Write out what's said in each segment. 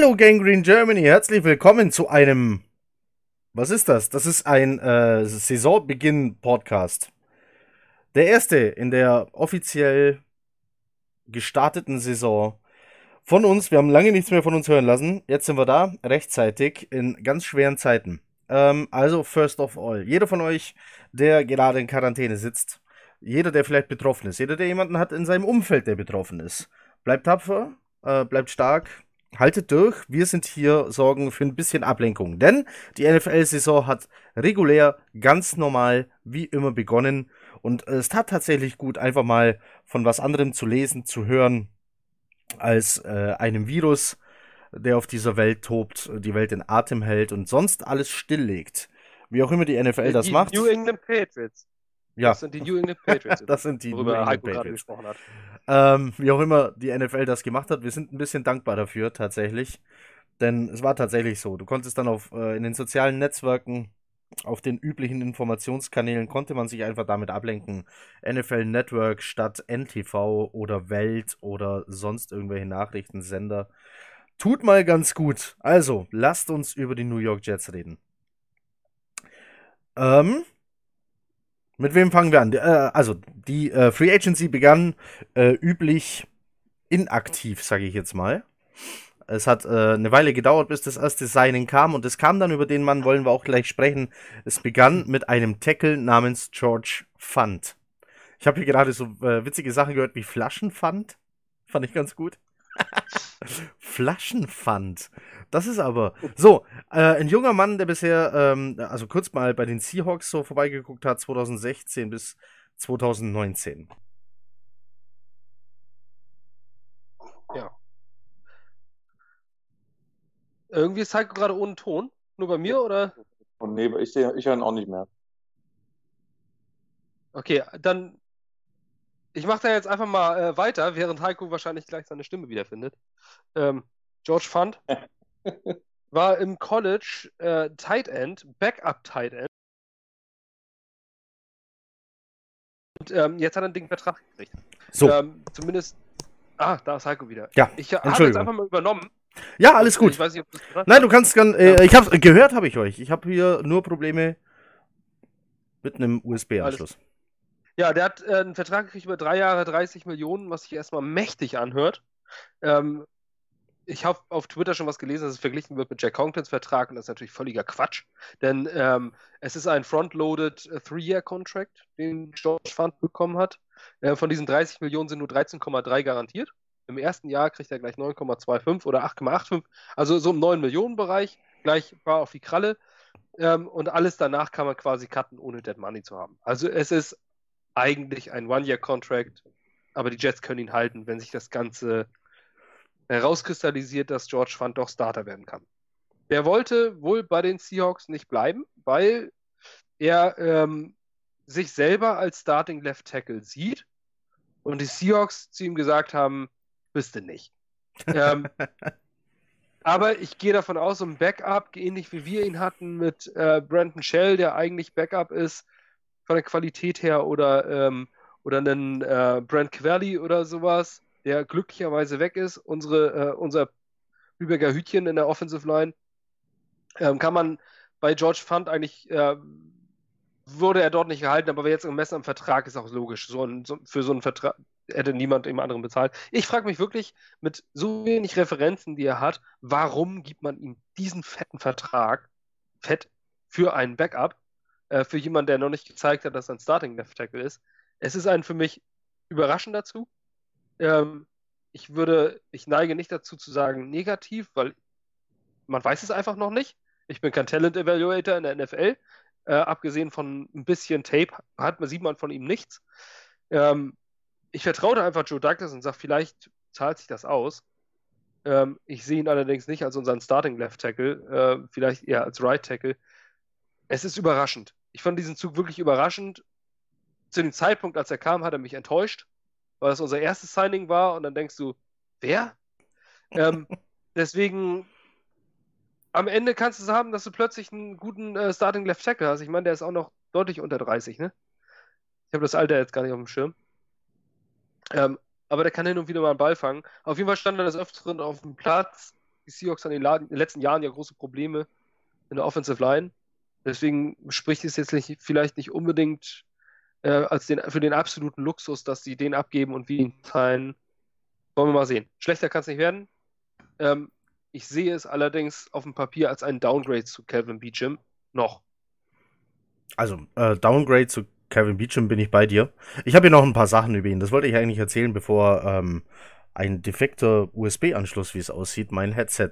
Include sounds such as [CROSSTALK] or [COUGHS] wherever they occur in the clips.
Hallo Gangrene Germany, herzlich willkommen zu einem. Was ist das? Das ist ein äh, Saisonbeginn-Podcast. Der erste in der offiziell gestarteten Saison von uns. Wir haben lange nichts mehr von uns hören lassen. Jetzt sind wir da, rechtzeitig, in ganz schweren Zeiten. Ähm, also, first of all, jeder von euch, der gerade in Quarantäne sitzt, jeder, der vielleicht betroffen ist, jeder, der jemanden hat in seinem Umfeld, der betroffen ist, bleibt tapfer, äh, bleibt stark, haltet durch. Wir sind hier, sorgen für ein bisschen Ablenkung. Denn die NFL-Saison hat regulär, ganz normal, wie immer begonnen. Und es tat tatsächlich gut, einfach mal von was anderem zu lesen, zu hören, als äh, einem Virus, der auf dieser Welt tobt, die Welt in Atem hält und sonst alles stilllegt. Wie auch immer die NFL die, das macht. New England Patriots. Ja. Das sind die New England Patriots. [LAUGHS] das sind die New England Patriots. gesprochen hat. Ähm, wie auch immer die NFL das gemacht hat, wir sind ein bisschen dankbar dafür tatsächlich. Denn es war tatsächlich so. Du konntest dann auf, äh, in den sozialen Netzwerken, auf den üblichen Informationskanälen, konnte man sich einfach damit ablenken. NFL Network statt NTV oder Welt oder sonst irgendwelche Nachrichtensender. Tut mal ganz gut. Also, lasst uns über die New York Jets reden. Ähm, mit wem fangen wir an? Äh, also, die äh, Free Agency begann äh, üblich inaktiv, sage ich jetzt mal. Es hat äh, eine Weile gedauert, bis das erste Signing kam und es kam dann über den Mann, wollen wir auch gleich sprechen. Es begann mit einem Tackle namens George Fund. Ich habe hier gerade so äh, witzige Sachen gehört wie Flaschenpfand. Fand ich ganz gut. [LAUGHS] Flaschenpfand. Das ist aber. So, äh, ein junger Mann, der bisher, ähm, also kurz mal bei den Seahawks so vorbeigeguckt hat, 2016 bis 2019. Ja. Irgendwie ist Heiko gerade ohne Ton. Nur bei mir oder? Und nee, ich, ich höre ihn auch nicht mehr. Okay, dann ich mache da jetzt einfach mal äh, weiter, während Heiko wahrscheinlich gleich seine Stimme wiederfindet. Ähm, George Fund [LAUGHS] war im College äh, Tight End, Backup Tight End. Und ähm, jetzt hat er dicken Vertrag gekriegt. So. Ähm, zumindest. Ah, da ist Heiko wieder. Ja, ich habe jetzt einfach mal übernommen. Ja, alles gut. Ich weiß nicht, ob das Nein, du kannst ganz. Äh, ja. Ich habe gehört, habe ich euch. Ich habe hier nur Probleme mit einem USB-Anschluss. Ja, der hat äh, einen Vertrag gekriegt über drei Jahre, 30 Millionen, was sich erstmal mächtig anhört. Ähm, ich habe auf Twitter schon was gelesen, dass es verglichen wird mit Jack Conklins Vertrag und das ist natürlich völliger Quatsch, denn ähm, es ist ein front-loaded äh, Three-Year-Contract, den George Fund bekommen hat. Äh, von diesen 30 Millionen sind nur 13,3 garantiert. Im ersten Jahr kriegt er gleich 9,25 oder 8,85, also so im 9 Millionen Bereich, gleich war auf die Kralle. Ähm, und alles danach kann man quasi cutten, ohne Dead Money zu haben. Also es ist eigentlich ein One-Year-Contract, aber die Jets können ihn halten, wenn sich das Ganze herauskristallisiert, dass George Fund doch Starter werden kann. Der wollte wohl bei den Seahawks nicht bleiben, weil er ähm, sich selber als Starting Left Tackle sieht und die Seahawks zu ihm gesagt haben, bist du nicht. ähm, [LAUGHS] aber ich gehe davon aus, ein Backup, ähnlich wie wir ihn hatten mit äh, Brandon Shell, der eigentlich Backup ist, von der Qualität her oder, ähm, oder einen äh, Brent Quelly oder sowas, der glücklicherweise weg ist. Unsere, äh, unser Lübecker Hütchen in der Offensive Line ähm, kann man bei George Fund eigentlich, äh, wurde er dort nicht gehalten, aber jetzt im Messer am Vertrag ist auch logisch. So ein, so, für so einen Vertrag hätte niemand im anderen bezahlt. Ich frage mich wirklich, mit so wenig Referenzen, die er hat, warum gibt man ihm diesen fetten Vertrag, fett, für einen Backup? äh, für jemanden, der noch nicht gezeigt hat, dass er ein Starting Left Tackle ist. Es ist ein für mich überraschend dazu. Ähm, ich würde, ich neige nicht dazu zu sagen negativ, weil man weiß es einfach noch nicht. Ich bin kein Talent Evaluator in der NFL. Äh, abgesehen von ein bisschen Tape hat man, sieht man von ihm nichts. Ähm, ich vertraue einfach Joe Douglas und sage, vielleicht zahlt sich das aus. Ähm, ich sehe ihn allerdings nicht als unseren Starting Left Tackle, äh, vielleicht eher als Right Tackle. Es ist überraschend ich fand diesen Zug wirklich überraschend. zu dem Zeitpunkt, als er kam, hat er mich enttäuscht, weil das unser erstes Signing war und dann denkst du, wer? ähm, [LAUGHS] deswegen am Ende kannst du es haben, dass du plötzlich einen guten äh, Starting Left Tackle hast. Ich meine, der ist auch noch deutlich unter 30, ne? Ich habe das Alter jetzt gar nicht auf dem Schirm. Ähm, aber der kann hin und wieder mal einen Ball fangen. Auf jeden Fall stand er des Öfteren auf dem Platz. Die Seahawks haben in den letzten Jahren ja große Probleme in der Offensive Line. Deswegen spricht es jetzt nicht, vielleicht nicht unbedingt äh, als den, für den absoluten Luxus, dass sie den abgeben und wir ihn teilen. Wollen wir mal sehen. Schlechter kann es nicht werden. Ähm, ich sehe es allerdings auf dem Papier als ein Downgrade zu Calvin Beecham. Noch. Also, äh, Downgrade zu Kevin Beecham bin ich bei dir. Ich habe hier noch ein paar Sachen über ihn. Das wollte ich eigentlich erzählen, bevor ähm, ein defekter USB-Anschluss, wie es aussieht, mein Headset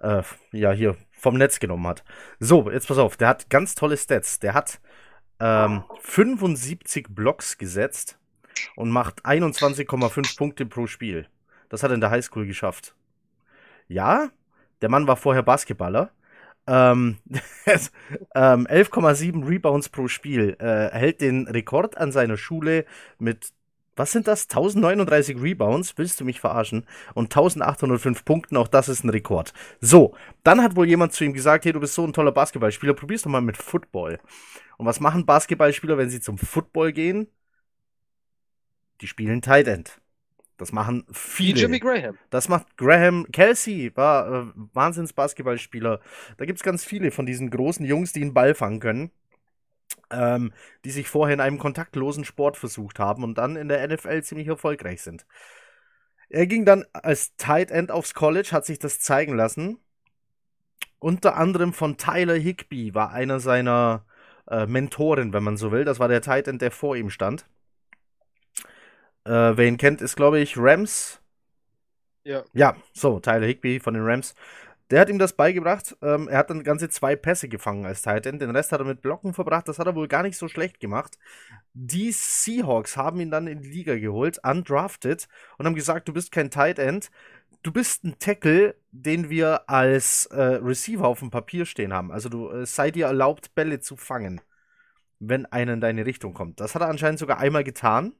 äh, ja hier vom Netz genommen hat. So, jetzt pass auf, der hat ganz tolle Stats. Der hat ähm, 75 Blocks gesetzt und macht 21,5 Punkte pro Spiel. Das hat er in der Highschool geschafft. Ja, der Mann war vorher Basketballer ähm, [LAUGHS] ähm, 11,7 Rebounds pro Spiel. Äh, hält den Rekord an seiner Schule mit, was sind das? 1039 Rebounds? Willst du mich verarschen? Und 1805 Punkten, auch das ist ein Rekord. So, dann hat wohl jemand zu ihm gesagt, hey, du bist so ein toller Basketballspieler, probier's doch mal mit Football. Und was machen Basketballspieler, wenn sie zum Football gehen? Die spielen Tight End. Das machen viele. Jimmy Graham. Das macht Graham. Kelsey war äh, Wahnsinns-Basketballspieler. Da gibt es ganz viele von diesen großen Jungs, die einen Ball fangen können. Ähm, die sich vorher in einem kontaktlosen Sport versucht haben und dann in der NFL ziemlich erfolgreich sind. Er ging dann als Tight End aufs College, hat sich das zeigen lassen. Unter anderem von Tyler Higby war einer seiner äh, Mentoren, wenn man so will. Das war der Tight End, der vor ihm stand. Äh, wer ihn kennt, ist, glaube ich, Rams. Ja. Ja, so, Tyler Higby von den Rams. Der hat ihm das beigebracht. Ähm, er hat dann ganze zwei Pässe gefangen als Titan. Den Rest hat er mit Blocken verbracht. Das hat er wohl gar nicht so schlecht gemacht. Die Seahawks haben ihn dann in die Liga geholt, undrafted, und haben gesagt, du bist kein Tight End. Du bist ein Tackle, den wir als äh, Receiver auf dem Papier stehen haben. Also du äh, sei dir erlaubt, Bälle zu fangen, wenn einer in deine Richtung kommt. Das hat er anscheinend sogar einmal getan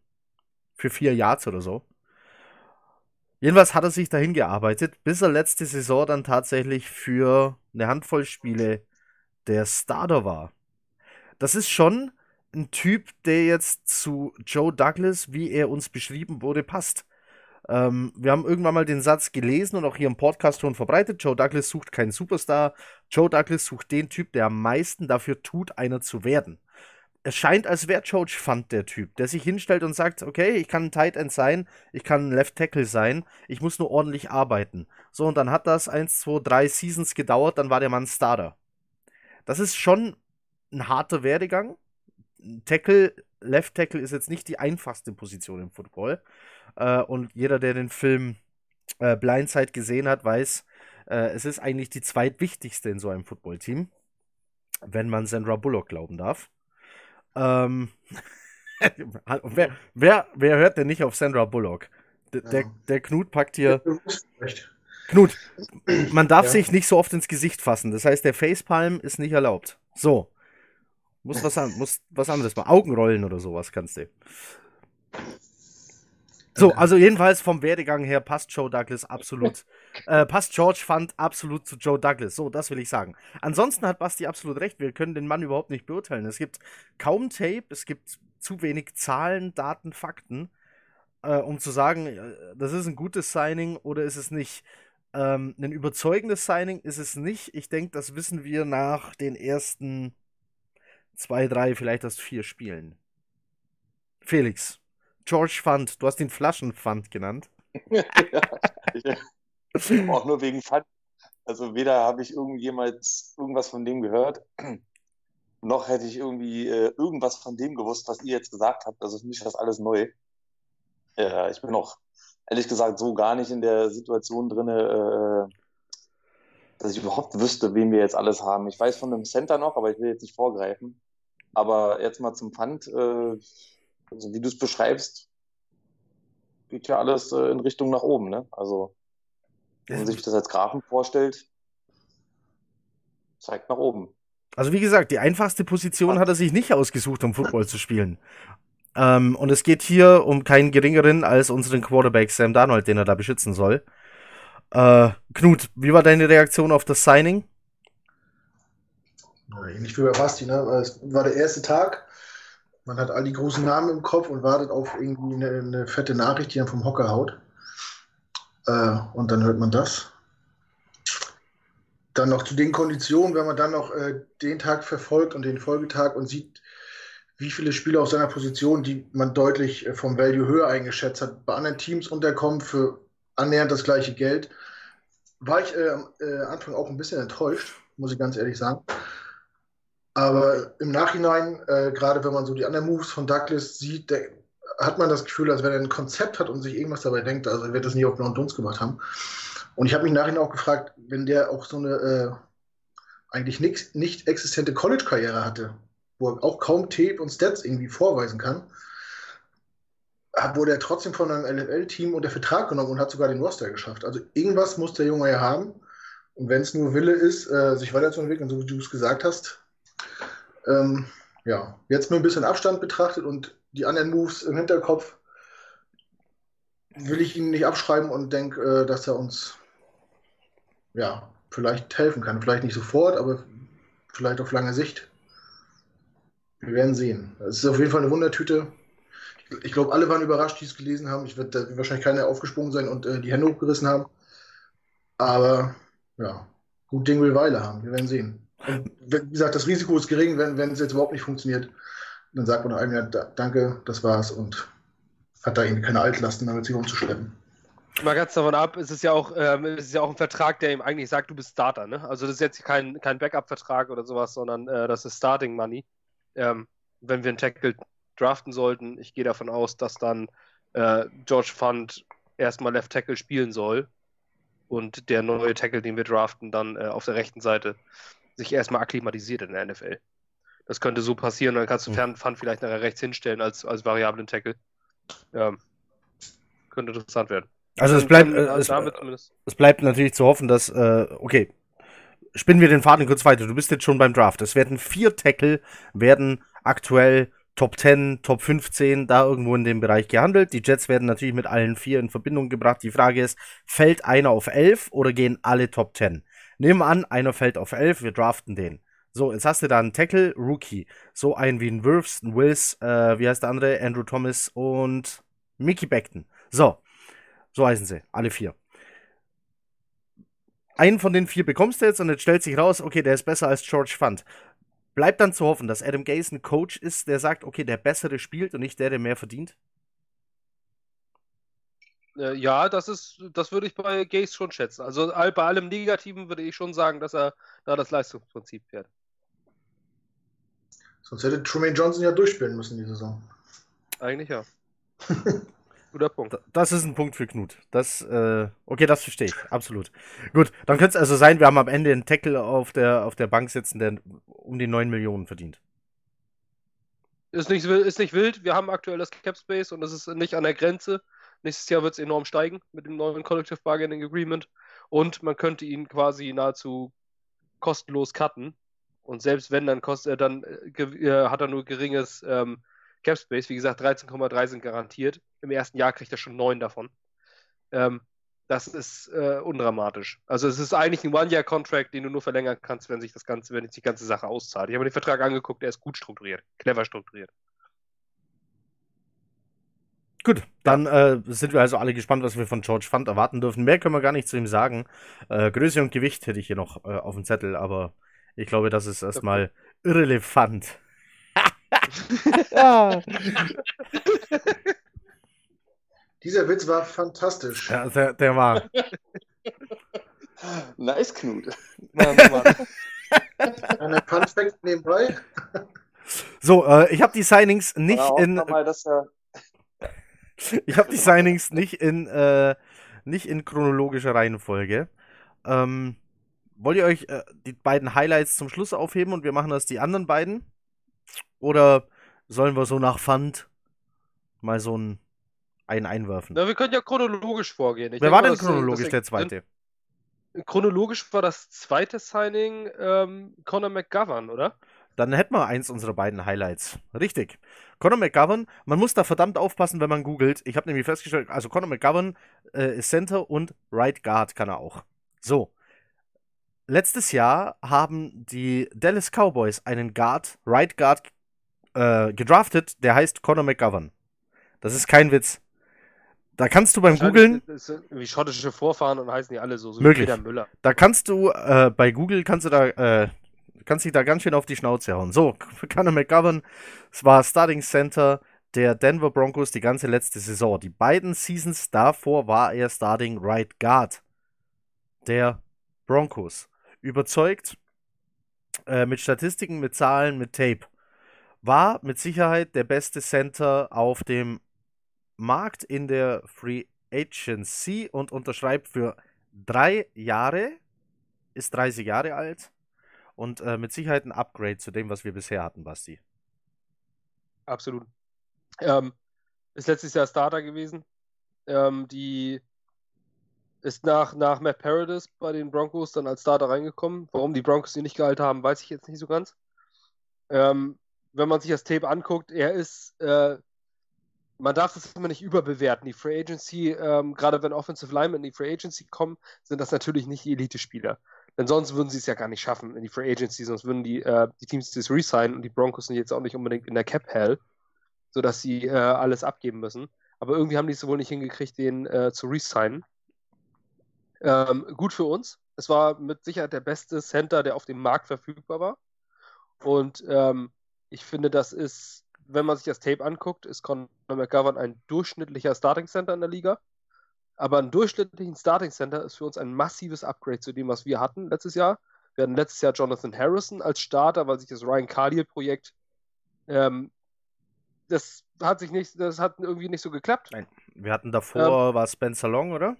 für vier Yards oder so. Jedenfalls hat er sich dahin gearbeitet, bis er letzte Saison dann tatsächlich für eine Handvoll Spiele der Starter war. Das ist schon ein Typ, der jetzt zu Joe Douglas, wie er uns beschrieben wurde, passt. Ähm, wir haben irgendwann mal den Satz gelesen und auch hier im Podcast schon verbreitet. Joe Douglas sucht keinen Superstar. Joe Douglas sucht den Typ, der am meisten dafür tut, einer zu werden es scheint, als wäre George Fund der Typ, der sich hinstellt und sagt, okay, ich kann ein Tight End sein, ich kann ein Left Tackle sein, ich muss nur ordentlich arbeiten. So, und dann hat das 1, 2, 3 Seasons gedauert, dann war der Mann Starter. Das ist schon ein harter Werdegang. Tackle, Left Tackle ist jetzt nicht die einfachste Position im Football. Äh, und jeder, der den Film äh, Blindside gesehen hat, weiß, äh, es ist eigentlich die zweitwichtigste in so einem Footballteam, wenn man Sandra Bullock glauben darf. Ähm, [LAUGHS] wer, wer, wer hört denn nicht auf Sandra Bullock? Der, der, der Knut packt hier. Knut, man darf ja. sich nicht so oft ins Gesicht fassen. Das heißt, der Facepalm ist nicht erlaubt. So. Muss was, an, muss was anderes machen. Augenrollen oder sowas kannst du. So, also jedenfalls vom Werdegang her passt Joe Douglas absolut. [LAUGHS] äh, passt George Fund absolut zu Joe Douglas. So, das will ich sagen. Ansonsten hat Basti absolut recht. Wir können den Mann überhaupt nicht beurteilen. Es gibt kaum Tape, es gibt zu wenig Zahlen, Daten, Fakten, äh, um zu sagen, äh, das ist ein gutes Signing oder ist es nicht. Ähm, ein überzeugendes Signing ist es nicht. Ich denke, das wissen wir nach den ersten zwei, drei, vielleicht erst vier Spielen. Felix, George Fund. Du hast ihn Flaschenpfand genannt. [LAUGHS] ja, ich, auch nur wegen Pfand. Also weder habe ich irgendjemals irgendwas von dem gehört, [CLEARS THROAT] noch hätte ich irgendwie äh, irgendwas von dem gewusst, was ihr jetzt gesagt habt. Also für mich ist das alles neu. Ja, ich bin auch ehrlich gesagt so gar nicht in der Situation drin, äh, dass ich überhaupt wüsste, wen wir jetzt alles haben. Ich weiß von einem Center noch, aber ich will jetzt nicht vorgreifen. Aber jetzt mal zum Pfand. Äh, also wie du es beschreibst, geht ja alles äh, in Richtung nach oben, ne? Also, wenn man sich das als Grafen vorstellt, zeigt nach oben. Also wie gesagt, die einfachste Position hat er sich nicht ausgesucht, um Football zu spielen. Ähm, und es geht hier um keinen geringeren als unseren Quarterback Sam Darnold, den er da beschützen soll. Äh, Knut, wie war deine Reaktion auf das Signing? Ähnlich wie bei Basti, ne? Es war der erste Tag. Man hat all die großen Namen im Kopf und wartet auf irgendwie eine, eine fette Nachricht, die dann vom Hocker haut. Äh, und dann hört man das. Dann noch zu den Konditionen, wenn man dann noch äh, den Tag verfolgt und den Folgetag und sieht, wie viele Spieler auf seiner Position, die man deutlich äh, vom Value höher eingeschätzt hat, bei anderen Teams unterkommen für annähernd das gleiche Geld, war ich äh, am äh, Anfang auch ein bisschen enttäuscht, muss ich ganz ehrlich sagen. Aber im Nachhinein, äh, gerade wenn man so die anderen Moves von Douglas sieht, der, hat man das Gefühl, als wenn er ein Konzept hat und sich irgendwas dabei denkt. Also er wird das nie auf blauen Dunst gemacht haben. Und ich habe mich nachher auch gefragt, wenn der auch so eine äh, eigentlich nix, nicht existente College-Karriere hatte, wo er auch kaum Tape und Stats irgendwie vorweisen kann, wurde er trotzdem von einem LFL-Team unter Vertrag genommen und hat sogar den Roster geschafft. Also irgendwas muss der Junge ja haben. Und wenn es nur Wille ist, äh, sich weiterzuentwickeln, so wie du es gesagt hast, ähm, ja, jetzt mit ein bisschen Abstand betrachtet und die anderen Moves im Hinterkopf, will ich ihn nicht abschreiben und denke, äh, dass er uns ja, vielleicht helfen kann. Vielleicht nicht sofort, aber vielleicht auf lange Sicht. Wir werden sehen. Es ist auf jeden Fall eine Wundertüte. Ich, ich glaube, alle waren überrascht, die es gelesen haben. Ich werde wahrscheinlich keiner aufgesprungen sein und äh, die Hände hochgerissen haben. Aber ja, gut Ding will Weile haben. Wir werden sehen. Und wie gesagt, das Risiko ist gering, wenn, wenn es jetzt überhaupt nicht funktioniert. Dann sagt man einem ja, danke, das war's und hat da irgendwie keine Altlasten, damit sich rumzuschleppen. Mal ganz davon ab, es ist ja auch, ähm, es ist ja auch ein Vertrag, der ihm eigentlich sagt, du bist Starter, ne? Also das ist jetzt kein, kein Backup-Vertrag oder sowas, sondern äh, das ist Starting Money. Ähm, wenn wir einen Tackle draften sollten, ich gehe davon aus, dass dann äh, George Fund erstmal Left Tackle spielen soll und der neue Tackle, den wir draften, dann äh, auf der rechten Seite sich erstmal akklimatisiert in der NFL. Das könnte so passieren, dann kannst du mhm. Fund vielleicht nachher rechts hinstellen als, als variablen Tackle. Ähm, könnte interessant werden. Also es bleibt, äh, es, es, bleibt natürlich zu hoffen, dass, äh, okay, spinnen wir den Faden kurz weiter. Du bist jetzt schon beim Draft. Es werden vier Tackle, werden aktuell Top 10, Top 15, da irgendwo in dem Bereich gehandelt. Die Jets werden natürlich mit allen vier in Verbindung gebracht. Die Frage ist, fällt einer auf 11 oder gehen alle Top 10? Nehmen wir an, einer fällt auf 11, wir draften den. So, jetzt hast du da einen Tackle, Rookie. So einen wie ein Wirfs, ein Wills, äh, wie heißt der andere? Andrew Thomas und Mickey Beckton. So, so heißen sie, alle vier. Einen von den vier bekommst du jetzt und jetzt stellt sich raus, okay, der ist besser als George Fund. Bleibt dann zu hoffen, dass Adam Gaze ein Coach ist, der sagt, okay, der bessere spielt und nicht der, der mehr verdient? Äh, ja, das ist, das würde ich bei Gaze schon schätzen. Also bei allem Negativen würde ich schon sagen, dass er da das Leistungsprinzip fährt. Sonst hätte Truman Johnson ja durchspielen müssen die Saison. Eigentlich ja. [LAUGHS] Guter Punkt. Das ist ein Punkt für Knut. Das, äh, okay, das verstehe ich. Absolut. Gut, dann könnte es also sein, wir haben am Ende einen Tackle auf der, auf der Bank sitzen, der um die 9 Millionen verdient. Ist nicht, ist nicht wild. Wir haben aktuell das Cap Space und es ist nicht an der Grenze. Nächstes Jahr wird es enorm steigen mit dem neuen Collective Bargaining Agreement. Und man könnte ihn quasi nahezu kostenlos cutten. Und selbst wenn, dann, kostet, dann äh, äh hat er nur geringes ähm, Cap Space. Wie gesagt, 13,3 sind garantiert. Im ersten Jahr kriegt er schon 9 davon. Ähm, das ist äh, undramatisch. Also es ist eigentlich ein One-Year-Contract, den du nur verlängern kannst, wenn sich das Ganze, wenn sich die ganze Sache auszahlt. Ich habe mir den Vertrag angeguckt, der ist gut strukturiert, clever strukturiert. Gut, dann äh, sind wir also alle gespannt, was wir von George Fund erwarten dürfen. Mehr können wir gar nicht zu ihm sagen. Äh, Größe und Gewicht hätte ich hier noch äh, auf dem Zettel, aber ich glaube, das ist erstmal irrelevant. [LAUGHS] Dieser Witz war fantastisch. Ja, der, der war. [LAUGHS] nice, Knut. [LAUGHS] Eine Fun Fact nebenbei. So, äh, ich habe die Signings nicht in. Mal, dass er... [LAUGHS] ich habe die Signings nicht in, äh, nicht in chronologischer Reihenfolge. Ähm, wollt ihr euch äh, die beiden Highlights zum Schluss aufheben und wir machen das die anderen beiden? Oder sollen wir so nach Pfand mal so ein, einen einwerfen? Na, wir können ja chronologisch vorgehen. Ich Wer war denn chronologisch der zweite? Chronologisch war das zweite Signing ähm, Conor McGovern, oder? Dann hätten wir eins unserer beiden Highlights. Richtig. Conor McGovern, man muss da verdammt aufpassen, wenn man googelt. Ich habe nämlich festgestellt, also Conor McGovern äh, ist Center und Right Guard kann er auch. So. Letztes Jahr haben die Dallas Cowboys einen Guard, Right Guard, äh, gedraftet, der heißt Conor McGovern. Das ist kein Witz. Da kannst du beim Googlen. Wie schottische Vorfahren und heißen die alle so, so Möglich. wie Peter Müller. Da kannst du, äh, bei Google kannst du da, äh, kannst dich da ganz schön auf die Schnauze hauen. So, Conor McGovern, es war Starting Center der Denver Broncos die ganze letzte Saison. Die beiden Seasons davor war er Starting Right Guard der Broncos. Überzeugt, äh, mit Statistiken, mit Zahlen, mit Tape. War mit Sicherheit der beste Center auf dem Markt in der Free Agency und unterschreibt für drei Jahre, ist 30 Jahre alt und äh, mit Sicherheit ein Upgrade zu dem, was wir bisher hatten, Basti. Absolut. Ähm, ist letztes Jahr Starter gewesen. Ähm, die ist nach, nach Matt Paradis bei den Broncos dann als Starter reingekommen. Warum die Broncos ihn nicht gehalten haben, weiß ich jetzt nicht so ganz. Ähm, wenn man sich das Tape anguckt, er ist, äh, man darf das immer nicht überbewerten. Die Free Agency, ähm, gerade wenn Offensive Linemen in die Free Agency kommen, sind das natürlich nicht Elite-Spieler. Denn sonst würden sie es ja gar nicht schaffen in die Free Agency, sonst würden die, äh, die Teams das resignen und die Broncos sind jetzt auch nicht unbedingt in der Cap-Hell, sodass sie äh, alles abgeben müssen. Aber irgendwie haben die es wohl nicht hingekriegt, den äh, zu resignen. Ähm, gut für uns. Es war mit Sicherheit der beste Center, der auf dem Markt verfügbar war. Und ähm, ich finde, das ist, wenn man sich das Tape anguckt, ist Conor McGovern ein durchschnittlicher Starting Center in der Liga. Aber ein durchschnittlichen Starting Center ist für uns ein massives Upgrade zu dem, was wir hatten letztes Jahr. Wir hatten letztes Jahr Jonathan Harrison als Starter, weil sich das Ryan Carlier-Projekt ähm, das hat sich nicht, das hat irgendwie nicht so geklappt. Nein, wir hatten davor, Ähm, war Spencer Long, oder?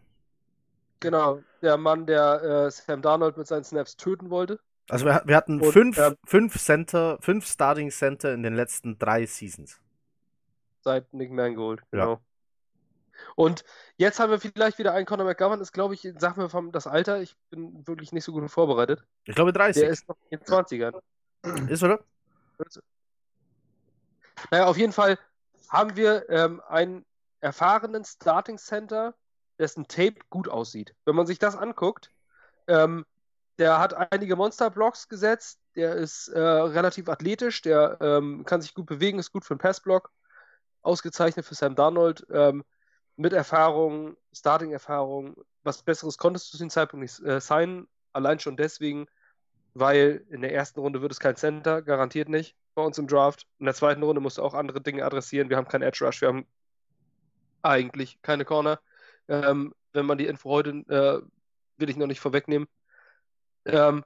Genau, der Mann, der äh, Sam Darnold mit seinen Snaps töten wollte. Also wir, wir hatten Und, fünf, ähm, fünf Center, fünf Starting Center in den letzten drei Seasons. seit Nick Mangold, Ja. Und jetzt haben wir vielleicht wieder einen Conor McGovern, ist glaube ich, sag mir vom das Alter, ich bin wirklich nicht so gut vorbereitet. Ich glaube 30. Der ist noch in den 20ern. ist, oder? Naja, auf jeden Fall haben wir ähm, einen erfahrenen Starting Center, dessen Tape gut aussieht. Wenn man sich das anguckt, ähm, der hat einige Monster-Blocks gesetzt, der ist äh, relativ athletisch, der ähm, kann sich gut bewegen, ist gut für einen Passblock, ausgezeichnet für Sam Darnold, ähm, mit Erfahrung, Starting-Erfahrung, was Besseres konntest du zu dem Zeitpunkt nicht äh, sein, allein schon deswegen, weil in der ersten Runde wird es kein Center, garantiert nicht bei uns im Draft. In der zweiten Runde musst du auch andere Dinge adressieren. Wir haben keinen Edge Rush, wir haben eigentlich keine Corner. Ähm, wenn man die Info heute, äh, will ich noch nicht vorwegnehmen. Ähm,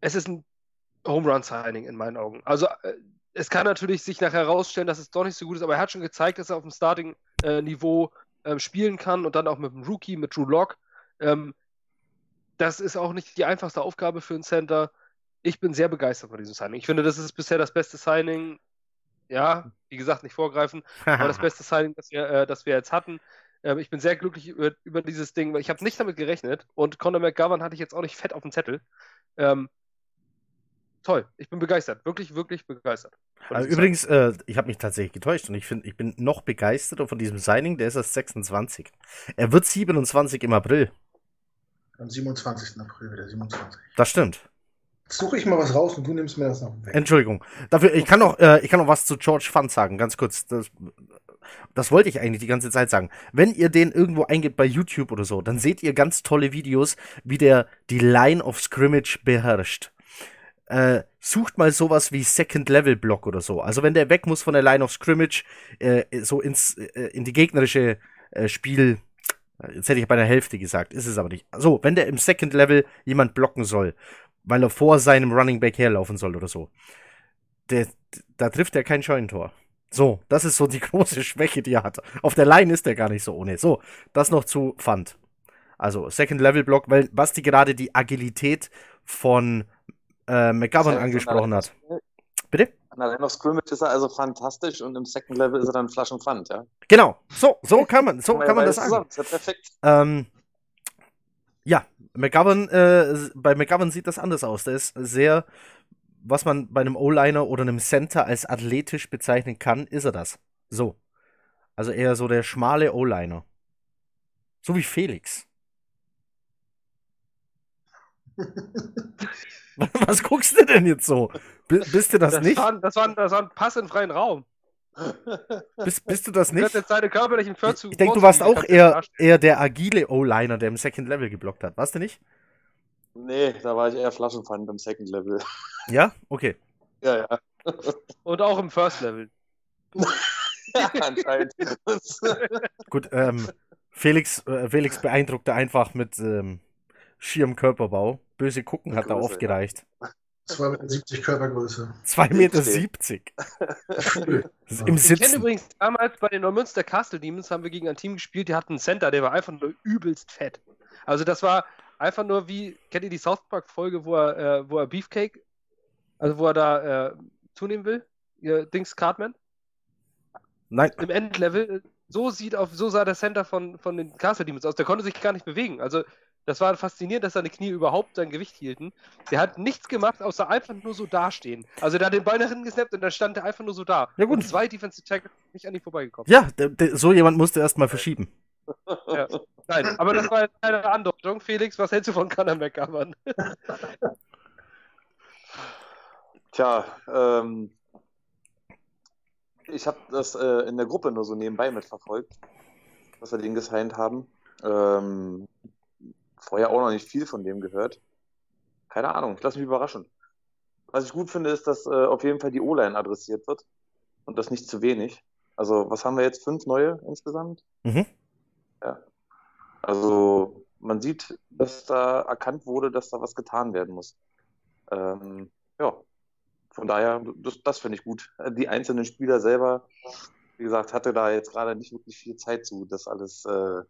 es ist ein Home Run Signing in meinen Augen. Also äh, es kann natürlich sich nachher herausstellen, dass es doch nicht so gut ist, aber er hat schon gezeigt, dass er auf dem Starting-Niveau ähm, spielen kann und dann auch mit dem Rookie, mit Drew Lock. Ähm, das ist auch nicht die einfachste Aufgabe für einen Center. Ich bin sehr begeistert von diesem Signing. Ich finde, das ist bisher das beste Signing. Ja, wie gesagt, nicht vorgreifen, aber das [LAUGHS] beste Signing, das wir, äh, das wir jetzt hatten. Ähm, ich bin sehr glücklich über, über dieses Ding, weil ich habe nicht damit gerechnet und Conor McGovern hatte ich jetzt auch nicht fett auf dem Zettel. Ähm, toll, ich bin begeistert, wirklich, wirklich begeistert. Also übrigens, äh, ich habe mich tatsächlich getäuscht und ich finde, ich bin noch begeisterter von diesem Signing. Der ist erst 26. Er wird 27 im April. Am 27. April wieder, 27. Das stimmt. Jetzt suche ich mal was raus und du nimmst mir das noch weg. Entschuldigung. Dafür, ich kann noch, äh, ich kann noch was zu George Fund sagen, ganz kurz. Das, das wollte ich eigentlich die ganze Zeit sagen. Wenn ihr den irgendwo eingebt bei YouTube oder so, dann seht ihr ganz tolle Videos, wie der die Line of Scrimmage beherrscht. Äh, sucht mal sowas wie Second Level Block oder so. Also wenn der weg muss von der Line of Scrimmage, äh, so ins, äh, in die gegnerische äh, Spiel, jetzt hätte ich bei der Hälfte gesagt, ist es aber nicht. So, wenn der im Second Level jemand blocken soll, weil er vor seinem Running Back herlaufen soll oder so, der, da trifft er kein Scheunentor. So, das ist so die [LAUGHS] große Schwäche, die er hat. Auf der Line ist er gar nicht so ohne. So, das noch zu Fund. Also Second Level Block, weil Basti gerade die Agilität von äh, McGovern Das heißt, angesprochen an hat. Bitte? An der Line of Scrimmage ist er also fantastisch und im Second Level ist er dann Flaschen Pfand, ja? Genau, so, so [LAUGHS] kann man, so kann man das sagen. zusammen, Ist ja perfekt. Ähm, ja, McGovern, äh, bei McGovern sieht das anders aus. Der ist sehr was man bei einem O-Liner oder einem Center als athletisch bezeichnen kann, ist er das. So. Also eher so der schmale O-Liner. So wie Felix. [LAUGHS] [LAUGHS] Was guckst du denn jetzt so? B bist du das, Das, nicht? war, das, war, das war ein Pass in freien Raum. [LAUGHS] Bist, bist du das Du nicht? jetzt deine körperlichen Ich, Vorzüge. ich denke, du warst auch eher, eher der agile O-Liner, der im Second Level geblockt hat. Warst du nicht? Nee, da war ich eher Flaschenpfand im Second Level. Ja? Okay. Ja, ja. Und auch im First Level. [LAUGHS] ja anscheinend. Gut, ähm, Felix, äh, Felix beeindruckte einfach mit ähm, schierem Körperbau. Böse gucken hat da Größe, oft ja. gereicht. 2,70 Meter Körpergröße. 2,70 Meter. Im Ich kenne übrigens damals bei den Neumünster Castle Demons haben wir gegen ein Team gespielt, die hatten einen Center, der war einfach nur übelst fett. Also das war einfach nur wie, kennt ihr die South Park Folge, wo er, äh, wo er Beefcake, also wo er da äh, zunehmen will? Ihr Dings Cartman? Nein, Im Endlevel, so sieht auf, so sah der Center von, von den Castle Demons aus. Der konnte sich gar nicht bewegen. Also das war faszinierend, dass seine Knie überhaupt sein Gewicht hielten. Der hat nichts gemacht, außer einfach nur so dastehen. Also der hat den Ball nach hinten gesnappt und dann stand er einfach nur so da. Ja, gut. Und zwei Defensive Tackles sind nicht an ihm vorbeigekommen. ja, der, der, so jemand musste erst mal verschieben. Ja. Nein, aber das war jetzt keine Andeutung. Felix, was hältst du von Conor McGovern? Tja, ähm, ich habe das äh, in der Gruppe nur so nebenbei mitverfolgt, dass wir den gesigned haben. Ähm, vorher auch noch nicht viel von dem gehört. Keine Ahnung, ich lasse mich überraschen. Was ich gut finde, ist, dass äh, auf jeden Fall die O-Line adressiert wird und das nicht zu wenig. Also, was haben wir jetzt? Fünf neue insgesamt? Mhm. Ja. Also, man sieht, dass da erkannt wurde, dass da was getan werden muss. Ähm, ja, von daher, das, das finde ich gut. Die einzelnen Spieler selber, wie gesagt, hatte da jetzt gerade nicht wirklich viel Zeit zu, das alles äh,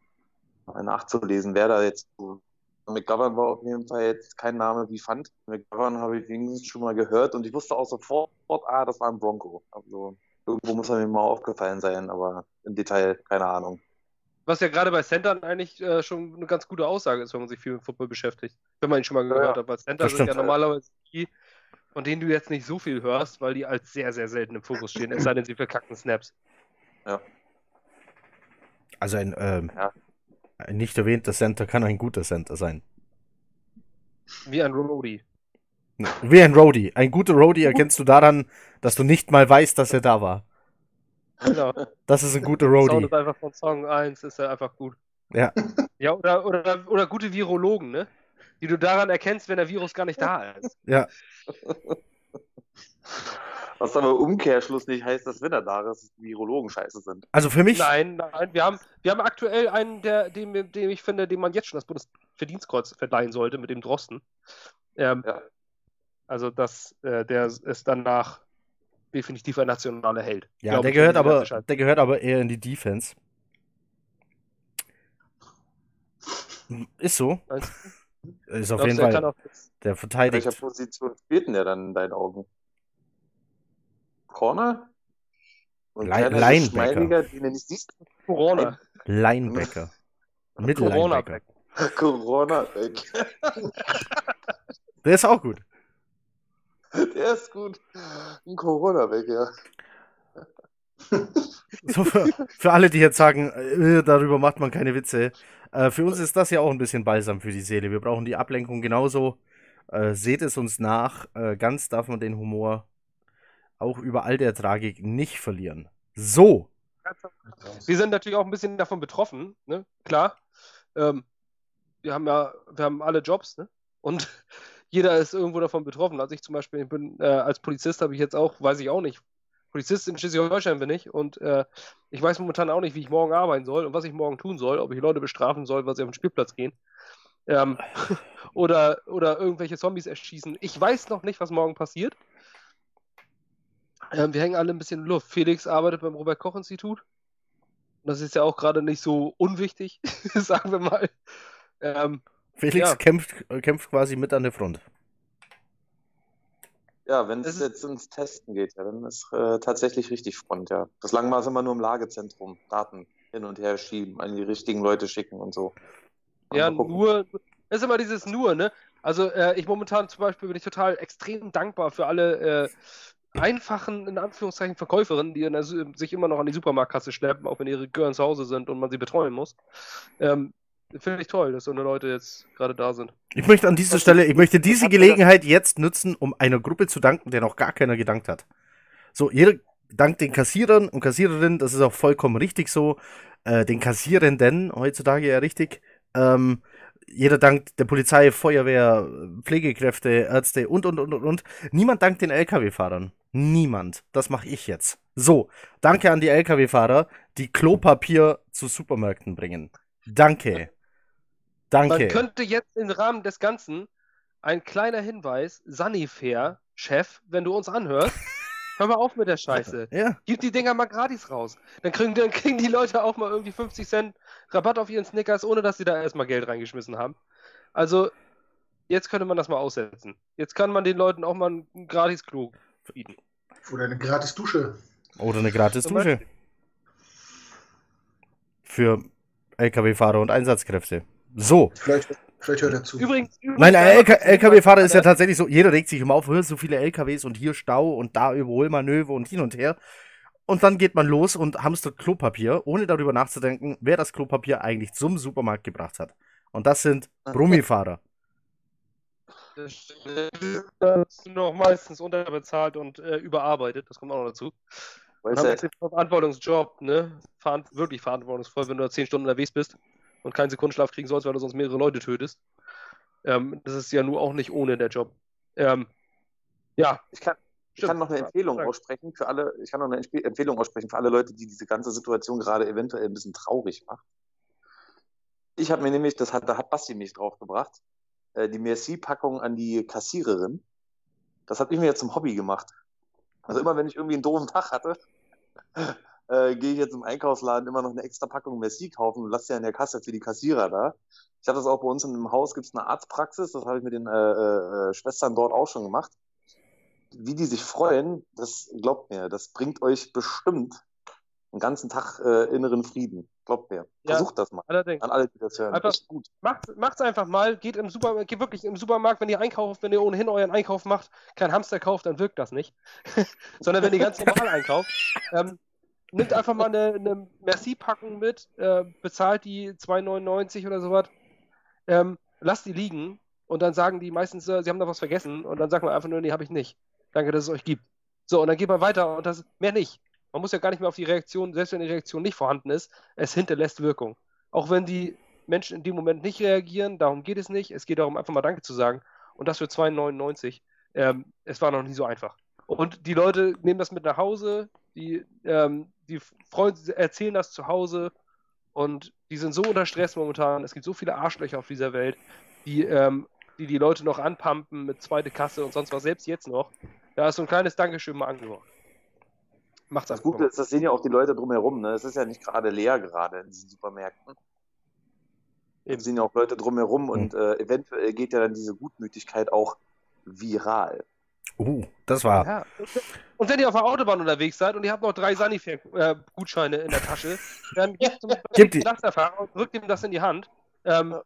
nachzulesen, wer da jetzt so. McGovern war auf jeden Fall jetzt kein Name wie Fand. McGovern habe ich wenigstens schon mal gehört und ich wusste auch sofort, ah, das war ein Bronco. Also irgendwo muss er mir mal aufgefallen sein, aber im Detail keine Ahnung. Was ja gerade bei Centern eigentlich äh, schon eine ganz gute Aussage ist, wenn man sich viel mit Football beschäftigt. Wenn man ihn schon mal gehört Ja. hat. Weil Center sind ja normalerweise die, von denen du jetzt nicht so viel hörst, weil die als sehr, sehr selten im Fokus stehen. Es sei denn, sie verkacken Snaps. Also ein, ähm, Ja. Ein nicht erwähnter Center kann ein guter Center sein. Wie ein Roadie. Wie ein Roadie. Ein guter Roadie erkennst du daran, dass du nicht mal weißt, dass er da war. Genau. Das ist ein guter Sound Roadie. ist einfach von Song 1, ist er einfach gut. Ja. Ja, oder, oder, oder gute Virologen, ne? Die du daran erkennst, wenn der Virus gar nicht da ist. Ja. [LAUGHS] Was aber im Umkehrschluss nicht heißt, dass wenn er da ist, Virologen scheiße sind. Also für mich, Nein, nein, wir haben, wir haben aktuell einen, der, dem, dem ich finde, dem man jetzt schon das Bundesverdienstkreuz verleihen sollte, mit dem Drosten. Ähm, Ja. Also das, äh, der ist danach definitiv ein nationaler Held. ja, Glaub der gehört aber, der gehört aber eher in die Defense. Ist so. Ist auf Glaubst jeden Fall. Der In verteidigt. welcher Position spielt denn der dann in deinen Augen? Corner? Und ist Linebacker. den nicht siehst? Corona. Linebacker. [LAUGHS] Corona. Mittellinebacker. [LAUGHS] Corona weg. Der ist auch gut. Der ist gut. Ein Corona weg, ja. [LAUGHS] So für, für alle, die jetzt sagen, äh, darüber macht man keine Witze. Äh, für uns ist das ja auch ein bisschen Balsam für die Seele. Wir brauchen die Ablenkung genauso. Äh, seht es uns nach. Ganz darf man den Humor auch über all der Tragik nicht verlieren. So. Wir sind natürlich auch ein bisschen davon betroffen, ne? Klar. Ähm, wir haben ja, wir haben alle Jobs, ne? Und [LAUGHS] jeder ist irgendwo davon betroffen. Also ich zum Beispiel, ich bin äh, als Polizist habe ich jetzt auch, weiß ich auch nicht. Polizist in Schleswig-Holstein bin ich und äh, ich weiß momentan auch nicht, wie ich morgen arbeiten soll und was ich morgen tun soll, ob ich Leute bestrafen soll, weil sie auf den Spielplatz gehen. Ähm, [LAUGHS] oder, oder irgendwelche Zombies erschießen. Ich weiß noch nicht, was morgen passiert. Ähm, wir hängen alle ein bisschen in Luft. Felix arbeitet beim Robert-Koch-Institut. Das ist ja auch gerade nicht so unwichtig, [LAUGHS] sagen wir mal. Ähm, Felix Ja. kämpft, äh, kämpft quasi mit an der Front. Ja, wenn Das es jetzt ins Testen geht, ja, dann ist äh, tatsächlich richtig Front, ja. Bislang war es immer nur im Lagezentrum. Daten hin und her schieben, an die richtigen Leute schicken und so. ja, Mal nur, das ist immer dieses nur, ne? Also äh, ich momentan zum Beispiel bin ich total extrem dankbar für alle äh, einfachen, in Anführungszeichen, Verkäuferinnen, die der, sich immer noch an die Supermarktkasse schleppen, auch wenn ihre Gören zu Hause sind und man sie betreuen muss. Ähm, Finde ich toll, dass so eine Leute jetzt gerade da sind. Ich möchte an dieser Stelle, ich möchte diese Gelegenheit jetzt nutzen, um einer Gruppe zu danken, der noch gar keiner gedankt hat. So, jeder dankt den Kassierern und Kassiererinnen, das ist auch vollkommen richtig so. Äh, den Kassierenden, heutzutage ja richtig. Ähm, jeder dankt der Polizei, Feuerwehr, Pflegekräfte, Ärzte und, und, und, und, und. Niemand dankt den LKW-Fahrern. Niemand. Das mache ich jetzt. So, danke an die LKW-Fahrer, die Klopapier zu Supermärkten bringen. Danke. Danke. Man könnte jetzt im Rahmen des Ganzen ein kleiner Hinweis, Sanifair, Chef, wenn du uns anhörst, hör mal auf mit der Scheiße. Ja. Gib die Dinger mal gratis raus. Dann kriegen, dann kriegen die Leute auch mal irgendwie 50 Cent Rabatt auf ihren Snickers, ohne dass sie da erstmal Geld reingeschmissen haben. Also, jetzt könnte man das mal aussetzen. Jetzt kann man den Leuten auch mal ein gratis Klo bieten. Oder eine gratis Dusche. Oder eine gratis Dusche. Für LKW-Fahrer und Einsatzkräfte. So. Vielleicht, vielleicht hört er zu. Übrigens, übrigens Nein, LKW-Fahrer ist ja tatsächlich so, jeder regt sich immer auf, "Hör, so viele LKWs und hier Stau und da Überholmanöver und hin und her. Und dann geht man los und hamstert Klopapier, ohne darüber nachzudenken, wer das Klopapier eigentlich zum Supermarkt gebracht hat. Und das sind Brummifahrer. Das ist noch meistens unterbezahlt und äh, überarbeitet, das kommt auch noch dazu. Und haben jetzt den Verantwortungsjob, ne? Verant wirklich verantwortungsvoll, wenn du da zehn Stunden unterwegs bist und keinen Sekundenschlaf kriegen sollst, weil du sonst mehrere Leute tötest. Ähm, das ist ja nur auch nicht ohne der Job. Ähm, ja, ich kann, ich kann noch eine Empfehlung aussprechen für alle, ich kann noch eine Empfehlung aussprechen für alle Leute, die diese ganze Situation gerade eventuell ein bisschen traurig macht. Ich habe mir nämlich, das hat, da hat Basti mich draufgebracht, äh, die Merci-Packung an die Kassiererin. Das habe ich mir jetzt zum Hobby gemacht. Also immer wenn ich irgendwie einen doofen Tag hatte, äh, gehe ich jetzt im Einkaufsladen immer noch eine extra Packung Merci kaufen und lasse ja in der Kasse für die Kassierer da. Ich habe das auch bei uns in einem Haus, gibt es eine Arztpraxis, das habe ich mit den äh, äh, Schwestern dort auch schon gemacht. Wie die sich freuen, das glaubt mir, das bringt euch bestimmt einen ganzen Tag äh, inneren Frieden. Glaubt mir. Ja. Versucht das mal. allerdings. An alle, die das hören. Einfach- Echt gut. Macht, macht's einfach mal, geht im Supermarkt, geht wirklich im Supermarkt, wenn ihr einkauft, wenn ihr ohnehin euren Einkauf macht, kein Hamster kauft, dann wirkt das nicht. [LAUGHS] Sondern wenn ihr ganz normal einkauft, ähm, nimmt einfach mal eine, eine Merci-Packung mit, äh, bezahlt die 2,99 oder sowas, ähm, lasst die liegen und dann sagen die meistens, äh, sie haben da was vergessen und dann sagt man einfach nur, nee, habe ich nicht. Danke, dass es euch gibt. So, und dann geht man weiter und das mehr nicht. Man muss ja gar nicht mehr auf die Reaktion, selbst wenn die Reaktion nicht vorhanden ist, es hinterlässt Wirkung. Auch wenn die Menschen in dem Moment nicht reagieren, darum geht es nicht. Es geht darum, einfach mal Danke zu sagen. Und das für 2,99. Ähm, es war noch nie so einfach. Und die Leute nehmen das mit nach Hause, die, ähm, die Freunde erzählen das zu Hause und die sind so unter Stress momentan. Es gibt so viele Arschlöcher auf dieser Welt, die ähm, die, die Leute noch anpumpen mit zweite Kasse und sonst was, selbst jetzt noch. Da ist so ein kleines Dankeschön mal angebracht. Macht's Das Gute ist, das sehen ja auch die Leute drumherum. Ne? Es ist ja nicht gerade leer gerade in diesen Supermärkten. Eben. Es sind ja auch Leute drumherum und äh, eventuell geht ja dann diese Gutmütigkeit auch viral. Uh, das war. Ja. Und wenn ihr auf der Autobahn unterwegs seid und ihr habt noch drei Sanifair-Gutscheine in der Tasche, dann gebt zum Lasterfahrer und drückt ihm das in die Hand. Ähm,